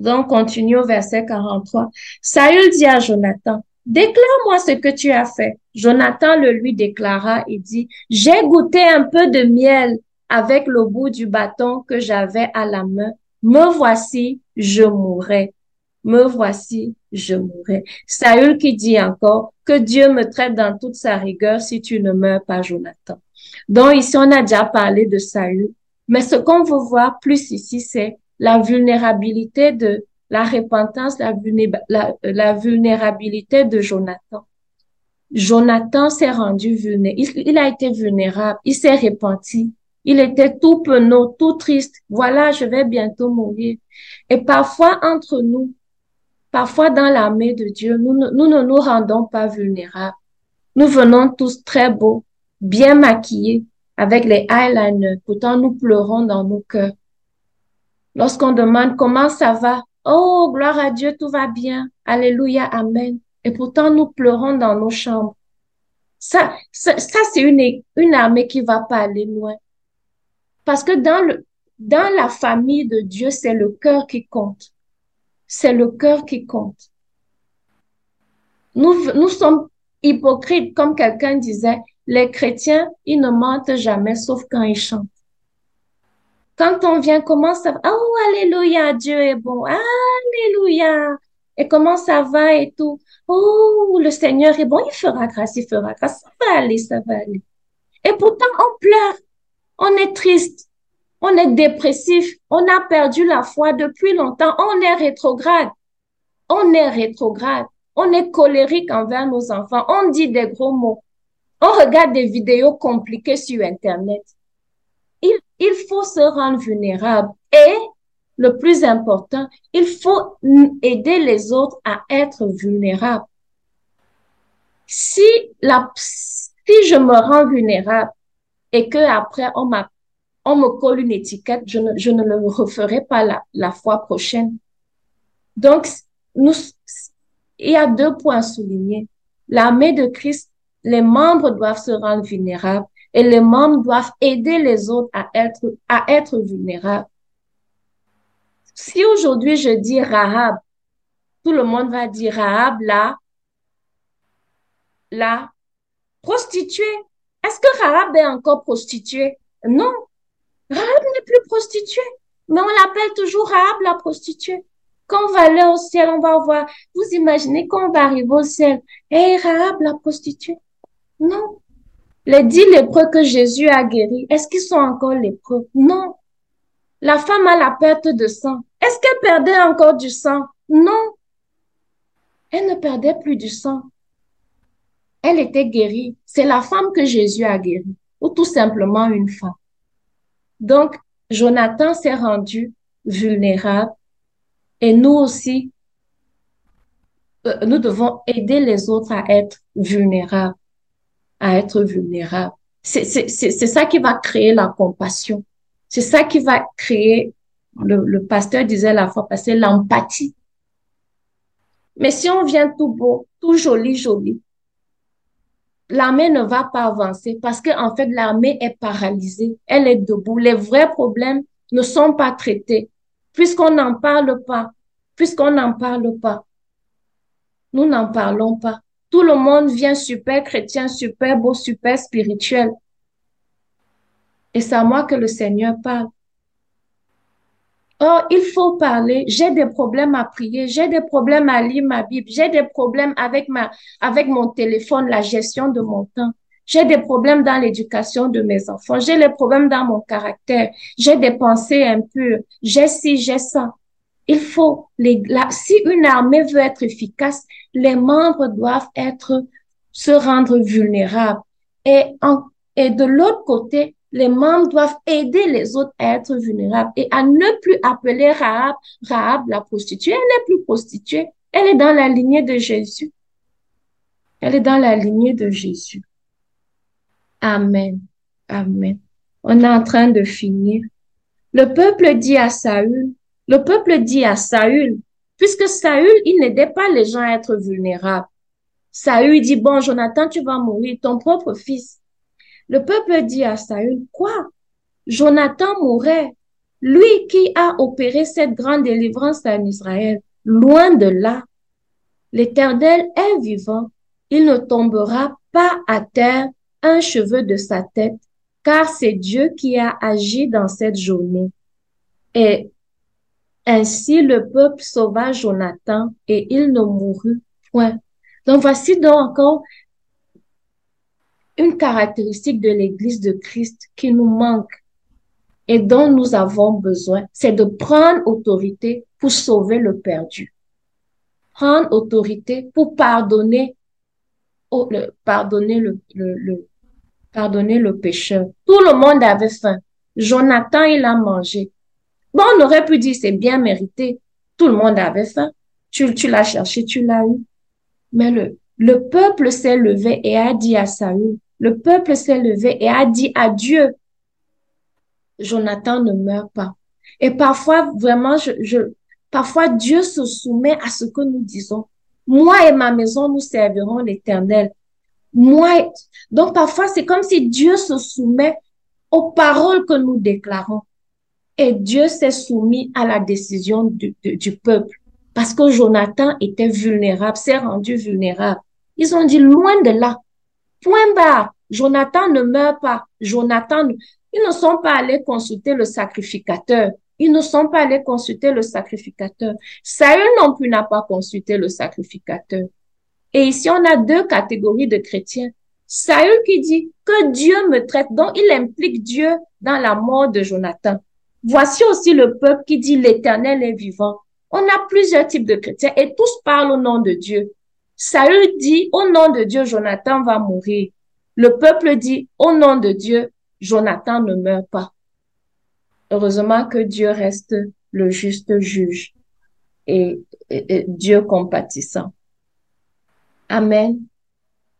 Donc, continue au verset 43. Saül dit à Jonathan, déclare-moi ce que tu as fait. Jonathan le lui déclara et dit, j'ai goûté un peu de miel avec le bout du bâton que j'avais à la main. Me voici, je mourrai. Me voici, je mourrai. Saül qui dit encore, que Dieu me traite dans toute sa rigueur si tu ne meurs pas, Jonathan. Donc ici, on a déjà parlé de Saül, mais ce qu'on veut voir plus ici, c'est la vulnérabilité de la repentance, la, la, vulnérabilité de Jonathan. Jonathan s'est rendu vulnérable. Il, a été vulnérable. Il s'est repenti. Il était tout penaud, tout triste. Voilà, je vais bientôt mourir. Et parfois, entre nous, parfois dans l'armée de Dieu, nous, ne nous rendons pas vulnérables. Nous venons tous très beaux, bien maquillés, avec les eyeliners. Pourtant, nous pleurons dans nos cœurs. Lorsqu'on demande comment ça va, oh, gloire à Dieu, tout va bien. Alléluia, Amen. Et pourtant, nous pleurons dans nos chambres. Ça, ça, ça c'est une, une armée qui va pas aller loin. Parce que dans le, dans la famille de Dieu, c'est le cœur qui compte. C'est le cœur qui compte. Nous, sommes hypocrites, comme quelqu'un disait, les chrétiens, ils ne mentent jamais, sauf quand ils chantent. Quand on vient, comment ça va? Oh, alléluia, Dieu est bon. Alléluia. Et comment ça va et tout? Oh, le Seigneur est bon, il fera grâce, il fera grâce. Ça va aller, ça va aller. Et pourtant, on pleure. On est triste. On est dépressif. On a perdu la foi depuis longtemps. On est rétrograde. On est rétrograde. On est colérique envers nos enfants. On dit des gros mots. On regarde des vidéos compliquées sur Internet il faut se rendre vulnérable et le plus important, il faut aider les autres à être vulnérables. Si je me rends vulnérable et que après on on me colle une étiquette, je ne, je ne le referai pas la, la fois prochaine. Donc, nous, il y a deux points soulignés. L'armée de Christ, les membres doivent se rendre vulnérables et les membres doivent aider les autres à être, à être vulnérables. Si aujourd'hui je dis Rahab, tout le monde va dire Rahab, là, la prostituée. Est-ce que Rahab est encore prostituée? Non. Rahab n'est plus prostituée. Mais on l'appelle toujours Rahab la prostituée. Quand on va aller au ciel, on va voir. Vous imaginez qu'on va arriver au ciel. Hé, Rahab la prostituée. Non. Les dix lépreux que Jésus a guéris, est-ce qu'ils sont encore lépreux? Non. La femme a la perte de sang. Est-ce qu'elle perdait encore du sang? Non. Elle ne perdait plus du sang elle était guérie. C'est la femme que Jésus a guérie, ou tout simplement une femme. Donc, Jonathan s'est rendu vulnérable et nous aussi, euh, nous devons aider les autres à être vulnérables, à être vulnérables. C'est ça qui va créer la compassion. C'est ça qui va créer, le, pasteur disait la fois passée, l'empathie. Mais si on vient tout beau, tout joli, joli, l'armée ne va pas avancer parce qu'en en fait, l'armée est paralysée. Elle est debout. Les vrais problèmes ne sont pas traités puisqu'on n'en parle pas. Puisqu'on n'en parle pas. Nous n'en parlons pas. Tout le monde vient super chrétien, super beau, super spirituel. Et c'est à moi que le Seigneur parle. Oh, il faut parler. J'ai des problèmes à prier. J'ai des problèmes à lire ma Bible. J'ai des problèmes avec ma, avec mon téléphone, la gestion de mon temps. J'ai des problèmes dans l'éducation de mes enfants. J'ai des problèmes dans mon caractère. J'ai des pensées impures. J'ai ci, j'ai ça. Il faut, les, si une armée veut être efficace, les membres doivent être, se rendre vulnérables. Et en, et de l'autre côté, les membres doivent aider les autres à être vulnérables et à ne plus appeler Rahab, Rahab la prostituée. Elle n'est plus prostituée. Elle est dans la lignée de Jésus. Elle est dans la lignée de Jésus. Amen. Amen. On est en train de finir. Le peuple dit à Saül, le peuple dit à Saül, puisque Saül, il n'aidait pas les gens à être vulnérables. Saül dit, bon, Jonathan, tu vas mourir, ton propre fils. Le peuple dit à Saül, quoi? Jonathan mourrait, lui qui a opéré cette grande délivrance en Israël. Loin de là, l'Éternel est vivant. Il ne tombera pas à terre un cheveu de sa tête, car c'est Dieu qui a agi dans cette journée. Et ainsi le peuple sauva Jonathan et il ne mourut point. Donc voici donc encore une caractéristique de l'Église de Christ qui nous manque et dont nous avons besoin, c'est de prendre autorité pour sauver le perdu. Prendre autorité pour pardonner, le, pardonner le, le, pardonner le pécheur. Tout le monde avait faim. Jonathan, il a mangé. Bon, on aurait pu dire c'est bien mérité. Tout le monde avait faim. Tu, tu l'as cherché, tu l'as eu. Mais le, le peuple s'est levé et a dit à Saül, le peuple s'est levé et a dit à Dieu, Jonathan ne meurt pas. Et parfois, vraiment, je, je, parfois Dieu se soumet à ce que nous disons. Moi et ma maison, nous servirons l'éternel. Moi, donc parfois, c'est comme si Dieu se soumet aux paroles que nous déclarons. Et Dieu s'est soumis à la décision du, du peuple. Parce que Jonathan était vulnérable, s'est rendu vulnérable. Ils ont dit, loin de là, Point barre. Jonathan ne meurt pas. Jonathan, ils ne sont pas allés consulter le sacrificateur. Ils ne sont pas allés consulter le sacrificateur. Saül non plus n'a pas consulté le sacrificateur. Et ici, on a deux catégories de chrétiens. Saül qui dit que Dieu me traite, donc il implique Dieu dans la mort de Jonathan. Voici aussi le peuple qui dit l'éternel est vivant. On a plusieurs types de chrétiens et tous parlent au nom de Dieu. Saül dit, au nom de Dieu, Jonathan va mourir. Le peuple dit, au nom de Dieu, Jonathan ne meurt pas. Heureusement que Dieu reste le juste juge et, Dieu compatissant. Amen.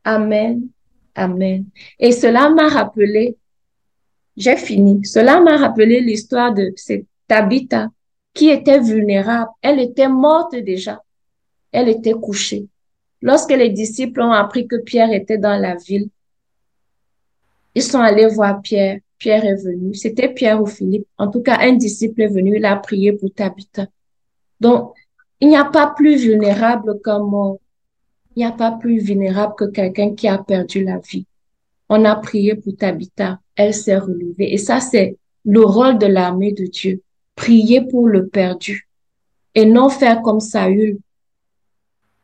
Amen. Amen. Et cela m'a rappelé, j'ai fini, cela m'a rappelé l'histoire de cette Tabitha qui était vulnérable. Elle était morte déjà. Elle était couchée. Lorsque les disciples ont appris que Pierre était dans la ville, ils sont allés voir Pierre. Pierre est venu. C'était Pierre ou Philippe. En tout cas, un disciple est venu. Il a prié pour Tabitha. Donc, il n'y a pas plus vulnérable qu'un mort. Il n'y a pas plus vulnérable que quelqu'un qui a perdu la vie. On a prié pour Tabitha. Elle s'est relevée. Et ça, c'est le rôle de l'armée de Dieu. Prier pour le perdu. Et non faire comme Saül.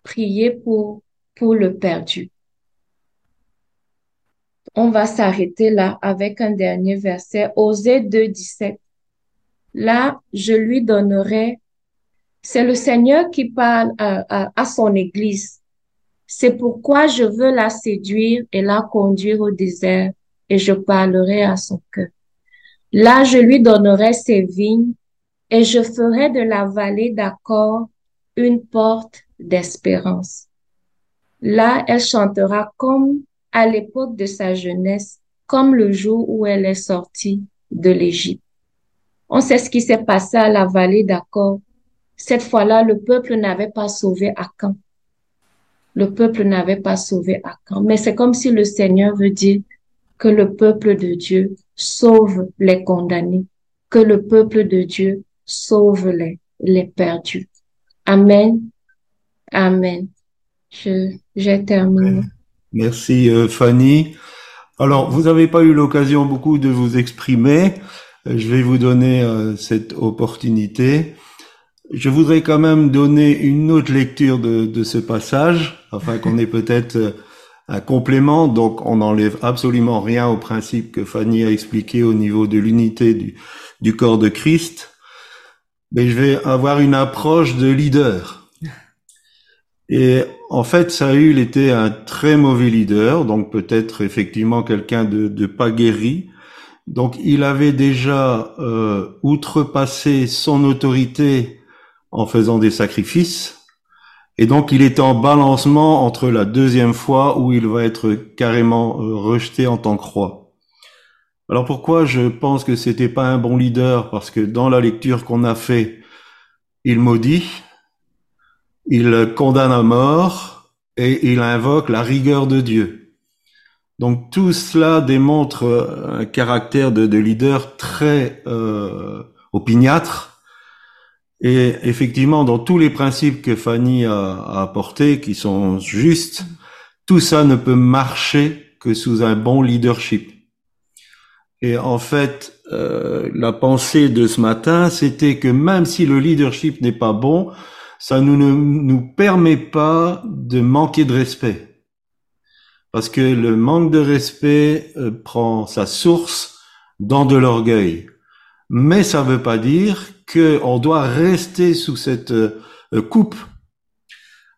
Prier pour, pour le perdu. On va s'arrêter là avec un dernier verset, Osée 2, 17. Là, je lui donnerai, c'est le Seigneur qui parle à, à son Église. C'est pourquoi je veux la séduire et la conduire au désert et je parlerai à son cœur. Là, je lui donnerai ses vignes et je ferai de la vallée d'accord une porte d'espérance. Là, elle chantera comme à l'époque de sa jeunesse, comme le jour où elle est sortie de l'Égypte. On sait ce qui s'est passé à la vallée d'Accord. Cette fois-là, le peuple n'avait pas sauvé Akan. Le peuple n'avait pas sauvé Akan. Mais c'est comme si le Seigneur veut dire que le peuple de Dieu sauve les condamnés, que le peuple de Dieu sauve les, les perdus. Amen. Amen. J'ai terminé. Merci euh, Fanny. Alors, vous n'avez pas eu l'occasion beaucoup de vous exprimer. Euh, je vais vous donner euh, cette opportunité. Je voudrais quand même donner une autre lecture de, de ce passage, afin qu'on ait peut-être un complément. Donc, on n'enlève absolument rien au principe que Fanny a expliqué au niveau de l'unité du, du corps de Christ. Mais je vais avoir une approche de leader. Et en fait, Saül était un très mauvais leader, donc peut-être effectivement quelqu'un de, de, pas guéri. Donc il avait déjà euh, outrepassé son autorité en faisant des sacrifices. Et donc il est en balancement entre la deuxième fois où il va être carrément euh, rejeté en tant que roi. Alors pourquoi je pense que c'était pas un bon leader? Parce que dans la lecture qu'on a fait, il maudit, il condamne à mort et il invoque la rigueur de Dieu. Donc tout cela démontre un caractère de, de leader très euh, opiniâtre. Et effectivement, dans tous les principes que Fanny a, a apportés, qui sont justes, tout ça ne peut marcher que sous un bon leadership. Et en fait, euh, la pensée de ce matin, c'était que même si le leadership n'est pas bon, ça ne nous permet pas de manquer de respect. Parce que le manque de respect euh, prend sa source dans de l'orgueil. Mais ça ne veut pas dire qu'on doit rester sous cette euh, coupe.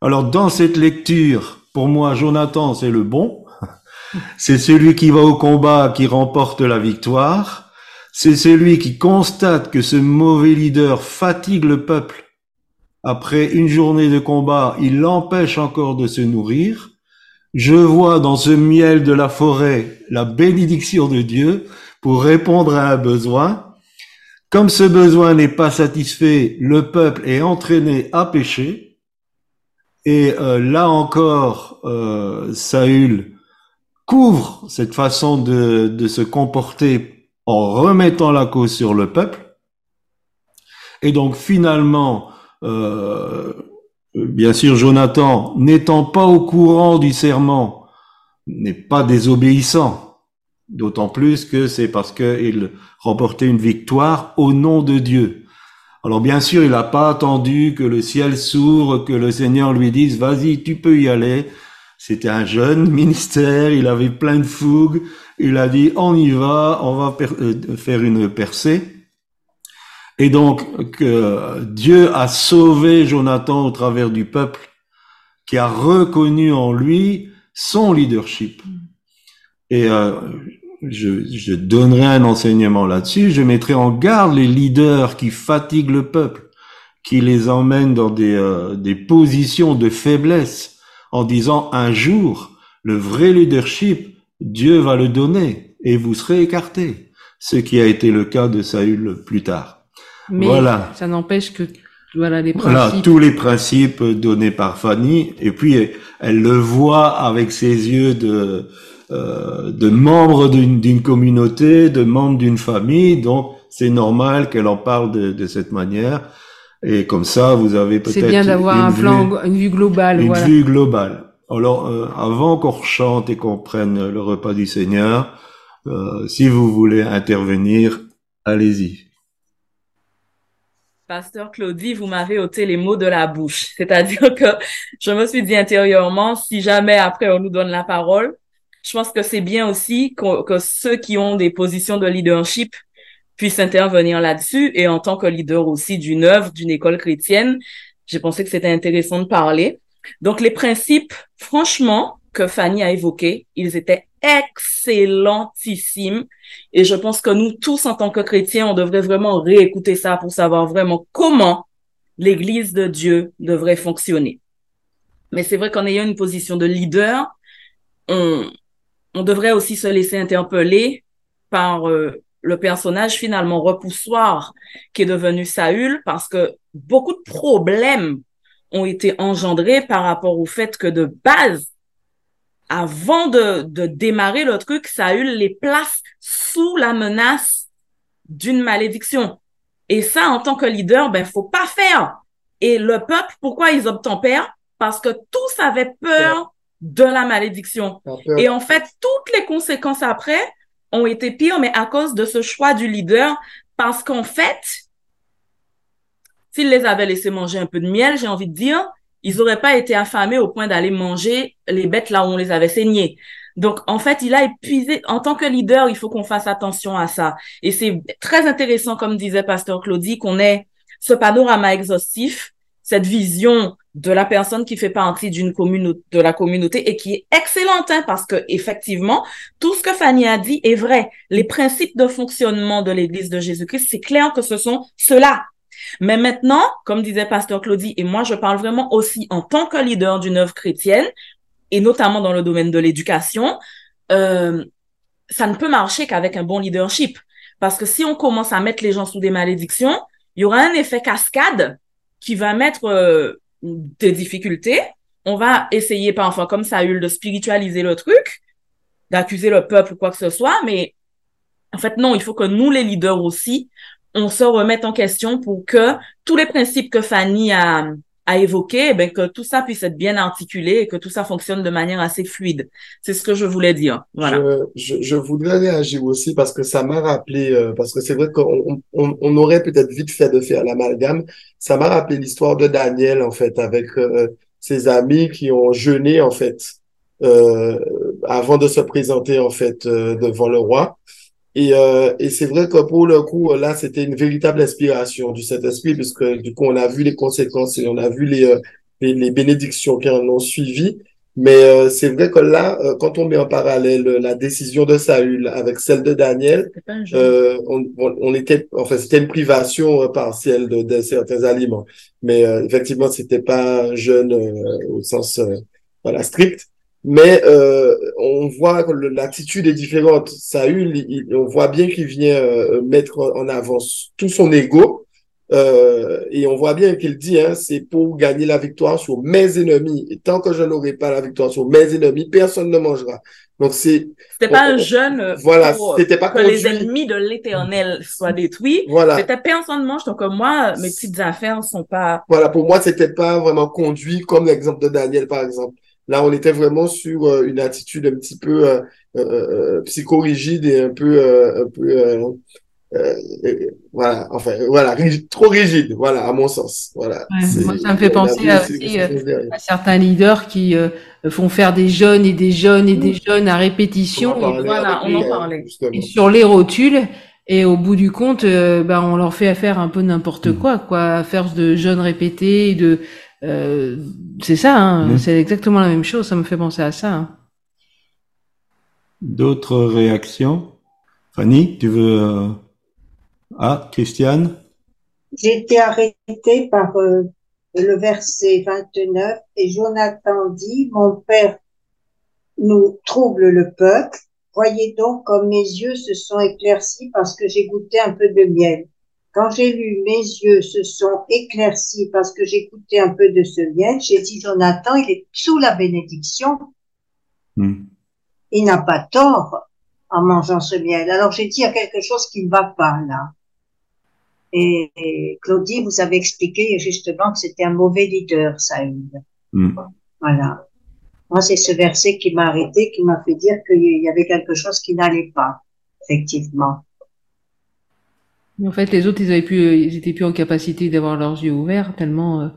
Alors dans cette lecture, pour moi, Jonathan, c'est le bon. C'est celui qui va au combat, qui remporte la victoire. C'est celui qui constate que ce mauvais leader fatigue le peuple après une journée de combat, il l'empêche encore de se nourrir. Je vois dans ce miel de la forêt la bénédiction de Dieu pour répondre à un besoin. Comme ce besoin n'est pas satisfait, le peuple est entraîné à pécher. Et euh, là encore, euh, Saül couvre cette façon de, de se comporter en remettant la cause sur le peuple. Et donc finalement, bien sûr, Jonathan, n'étant pas au courant du serment, n'est pas désobéissant. D'autant plus que c'est parce qu'il remportait une victoire au nom de Dieu. Alors bien sûr, il n'a pas attendu que le ciel s'ouvre, que le Seigneur lui dise, vas-y, tu peux y aller. C'était un jeune ministère, il avait plein de fougue. Il a dit, on y va, on va euh, faire une percée. Et donc, que Dieu a sauvé Jonathan au travers du peuple qui a reconnu en lui son leadership. Et euh, je, donnerai un enseignement là-dessus. Je mettrai en garde les leaders qui fatiguent le peuple, qui les emmènent dans des, euh, des positions de faiblesse, en disant un jour, le vrai leadership, Dieu va le donner et vous serez écartés. Ce qui a été le cas de Saül plus tard. Mais Voilà. ça n'empêche que voilà les Voilà, principes. tous les principes donnés par Fanny, et puis elle le voit avec ses yeux de euh, de membre d'une d'une communauté, de membre d'une famille, donc c'est normal qu'elle en parle de, de cette manière. Et comme ça, vous avez peut-être C'est bien d'avoir un vue- plan, une vue globale. une voilà. vue globale. Alors, euh, avant qu'on chante et qu'on prenne le repas du Seigneur, euh, si vous voulez intervenir, allez-y. Pasteur Claudie, vous m'avez ôté les mots de la bouche. C'est-à-dire que je me suis dit intérieurement, si jamais après on nous donne la parole, je pense que c'est bien aussi que ceux qui ont des positions de leadership puissent intervenir là-dessus. Et en tant que leader aussi d'une œuvre, d'une école chrétienne, j'ai pensé que c'était intéressant de parler. Donc les principes, franchement, que Fanny a évoqués, ils étaient excellentissimes. Et je pense que nous tous, en tant que chrétiens, on devrait vraiment réécouter ça pour savoir vraiment comment l'Église de Dieu devrait fonctionner. Mais c'est vrai qu'en ayant une position de leader, on, on devrait aussi se laisser interpeller par euh, le personnage finalement repoussoir qui est devenu Saül, parce que beaucoup de problèmes ont été engendrés par rapport au fait que de base, avant de, de démarrer le truc, Saül les place sous la menace d'une malédiction. Et ça, en tant que leader, ben, faut pas faire. Et le peuple, pourquoi ils obtempèrent? Parce que tous avaient peur de la malédiction. Et en fait, toutes les conséquences après ont été pires, mais à cause de ce choix du leader, parce qu'en fait, s'ils les avaient laissés manger un peu de miel, j'ai envie de dire, ils n'auraient pas été affamés au point d'aller manger les bêtes là où on les avait saignées. Donc, en fait, il a épuisé. En tant que leader, il faut qu'on fasse attention à ça. Et c'est très intéressant, comme disait Pasteur Claudie, qu'on ait ce panorama exhaustif, cette vision de la personne qui fait partie d'une de la communauté et qui est excellente, hein, parce que effectivement, tout ce que Fanny a dit est vrai. Les principes de fonctionnement de l'Église de Jésus-Christ, c'est clair que ce sont ceux-là. Mais maintenant, comme disait Pasteur Claudie, et moi je parle vraiment aussi en tant que leader d'une œuvre chrétienne, et notamment dans le domaine de l'éducation, euh, ça ne peut marcher qu'avec un bon leadership. Parce que si on commence à mettre les gens sous des malédictions, il y aura un effet cascade qui va mettre euh, des difficultés. On va essayer parfois, comme Saül, de spiritualiser le truc, d'accuser le peuple ou quoi que ce soit, mais en fait, non, il faut que nous, les leaders aussi, on se remette en question pour que tous les principes que Fanny a, a évoqués, ben, que tout ça puisse être bien articulé et que tout ça fonctionne de manière assez fluide. C'est ce que je voulais dire. Voilà. Je, je, je voudrais réagir aussi parce que ça m'a rappelé, euh, parce que c'est vrai qu'on on, on aurait peut-être vite fait de faire l'amalgame. Ça m'a rappelé l'histoire de Daniel, en fait, avec euh, ses amis qui ont jeûné, en fait, euh, avant de se présenter, en fait, euh, devant le roi. Et, euh, et c'est vrai que pour le coup, là, c'était une véritable inspiration du Saint-Esprit, puisque du coup, on a vu les conséquences et on a vu les, les, les bénédictions qui en ont suivi. Mais euh, c'est vrai que là, euh, quand on met en parallèle la décision de Saül avec celle de Daniel, euh, on, on, était, enfin, c'était une privation partielle de, de, certains aliments. Mais effectivement, c'était pas un jeûne au sens voilà strict. Mais euh, on voit que l'attitude est différente. Saül, il, on voit bien qu'il vient euh, mettre en avant tout son ego. Euh, et on voit bien qu'il dit, hein, c'est pour gagner la victoire sur mes ennemis. Et tant que je n'aurai pas la victoire sur mes ennemis, personne ne mangera. Donc c'est. C'était pas un jeune. Voilà, c'était pas que conduit. les ennemis de l'Éternel soient détruits. Voilà. C'était personne ne mange. Donc moi, mes petites affaires sont pas. Voilà, pour moi, c'était pas vraiment conduit comme l'exemple de Daniel, par exemple. Là, on était vraiment sur euh, une attitude un petit peu euh, euh, psychorigide et un peu, un peu, voilà, enfin, voilà, rigide, trop rigide, voilà, à mon sens, voilà. Ouais, moi, ça me fait penser à, aussi, à certains leaders qui font faire des jeunes et des jeunes et des jeunes à répétition. Et voilà, on en parlait. Et sur les rotules. Et au bout du compte, ben, on leur fait faire un peu n'importe quoi, quoi, à faire de jeunes répétés, de euh, c'est ça, hein, mmh. c'est exactement la même chose, ça me fait penser à ça. Hein. D'autres réactions? Fanny, tu veux... Euh... Ah, Christiane? J'ai été arrêtée par euh, le verset 29 et Jonathan dit, mon père nous trouble le peuple, voyez donc comme mes yeux se sont éclaircis parce que j'ai goûté un peu de miel. Quand j'ai lu, mes yeux se sont éclaircis parce que j'écoutais un peu de ce miel. J'ai dit, Jonathan, il est sous la bénédiction. Hmm. Il n'a pas tort en mangeant ce miel. Alors j'ai dit, il y a quelque chose qui ne va pas là. Et, et Claudie, vous avez expliqué justement que c'était un mauvais leader, Saül. Hmm. Voilà. Moi, c'est ce verset qui m'a arrêté, qui m'a fait dire qu'il y avait quelque chose qui n'allait pas, effectivement. En fait, les autres, ils avaient plus, ils étaient plus en capacité d'avoir leurs yeux ouverts tellement euh,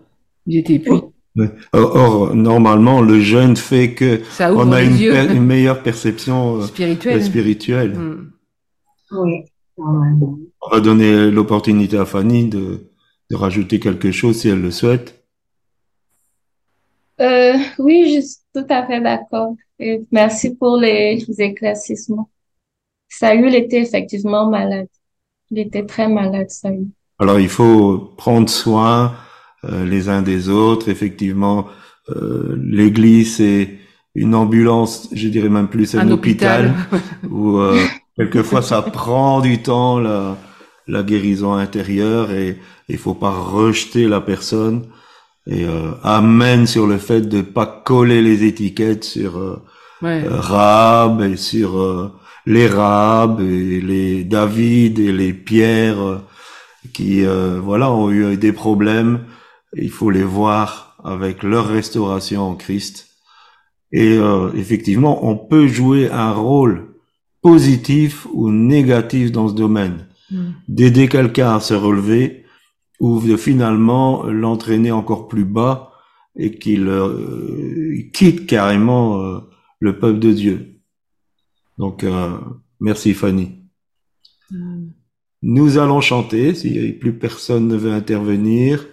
ils étaient plus. Ouais. Or, or, normalement, le jeûne fait que Ça on a les une, yeux per- une meilleure perception euh, spirituelle. Hmm. Oui, normalement. On va donner l'opportunité à Fanny de, de rajouter quelque chose si elle le souhaite. Euh, oui, je suis tout à fait d'accord. Merci pour les éclaircissements. Saül était effectivement malade. Il était très malade, Saül. Alors il faut prendre soin euh, les uns des autres. Effectivement, euh, l'Église c'est une ambulance, je dirais même plus un, Un hôpital, hôpital. où euh, quelquefois ça prend du temps la, la guérison intérieure et il faut pas rejeter la personne. Et euh, amen sur le fait de pas coller les étiquettes sur euh, Ouais. euh, Rahab et sur euh, les Rahab et les David et les Pierre euh, qui euh, voilà ont eu des problèmes. Il faut les voir avec leur restauration en Christ. Et euh, effectivement, on peut jouer un rôle positif ou négatif dans ce domaine, Hmm. d'aider quelqu'un à se relever ou de finalement l'entraîner encore plus bas et qu'il euh, quitte carrément euh, le peuple de Dieu. Donc, euh, merci Fanny. Hmm. Nous allons chanter, si plus personne ne veut intervenir.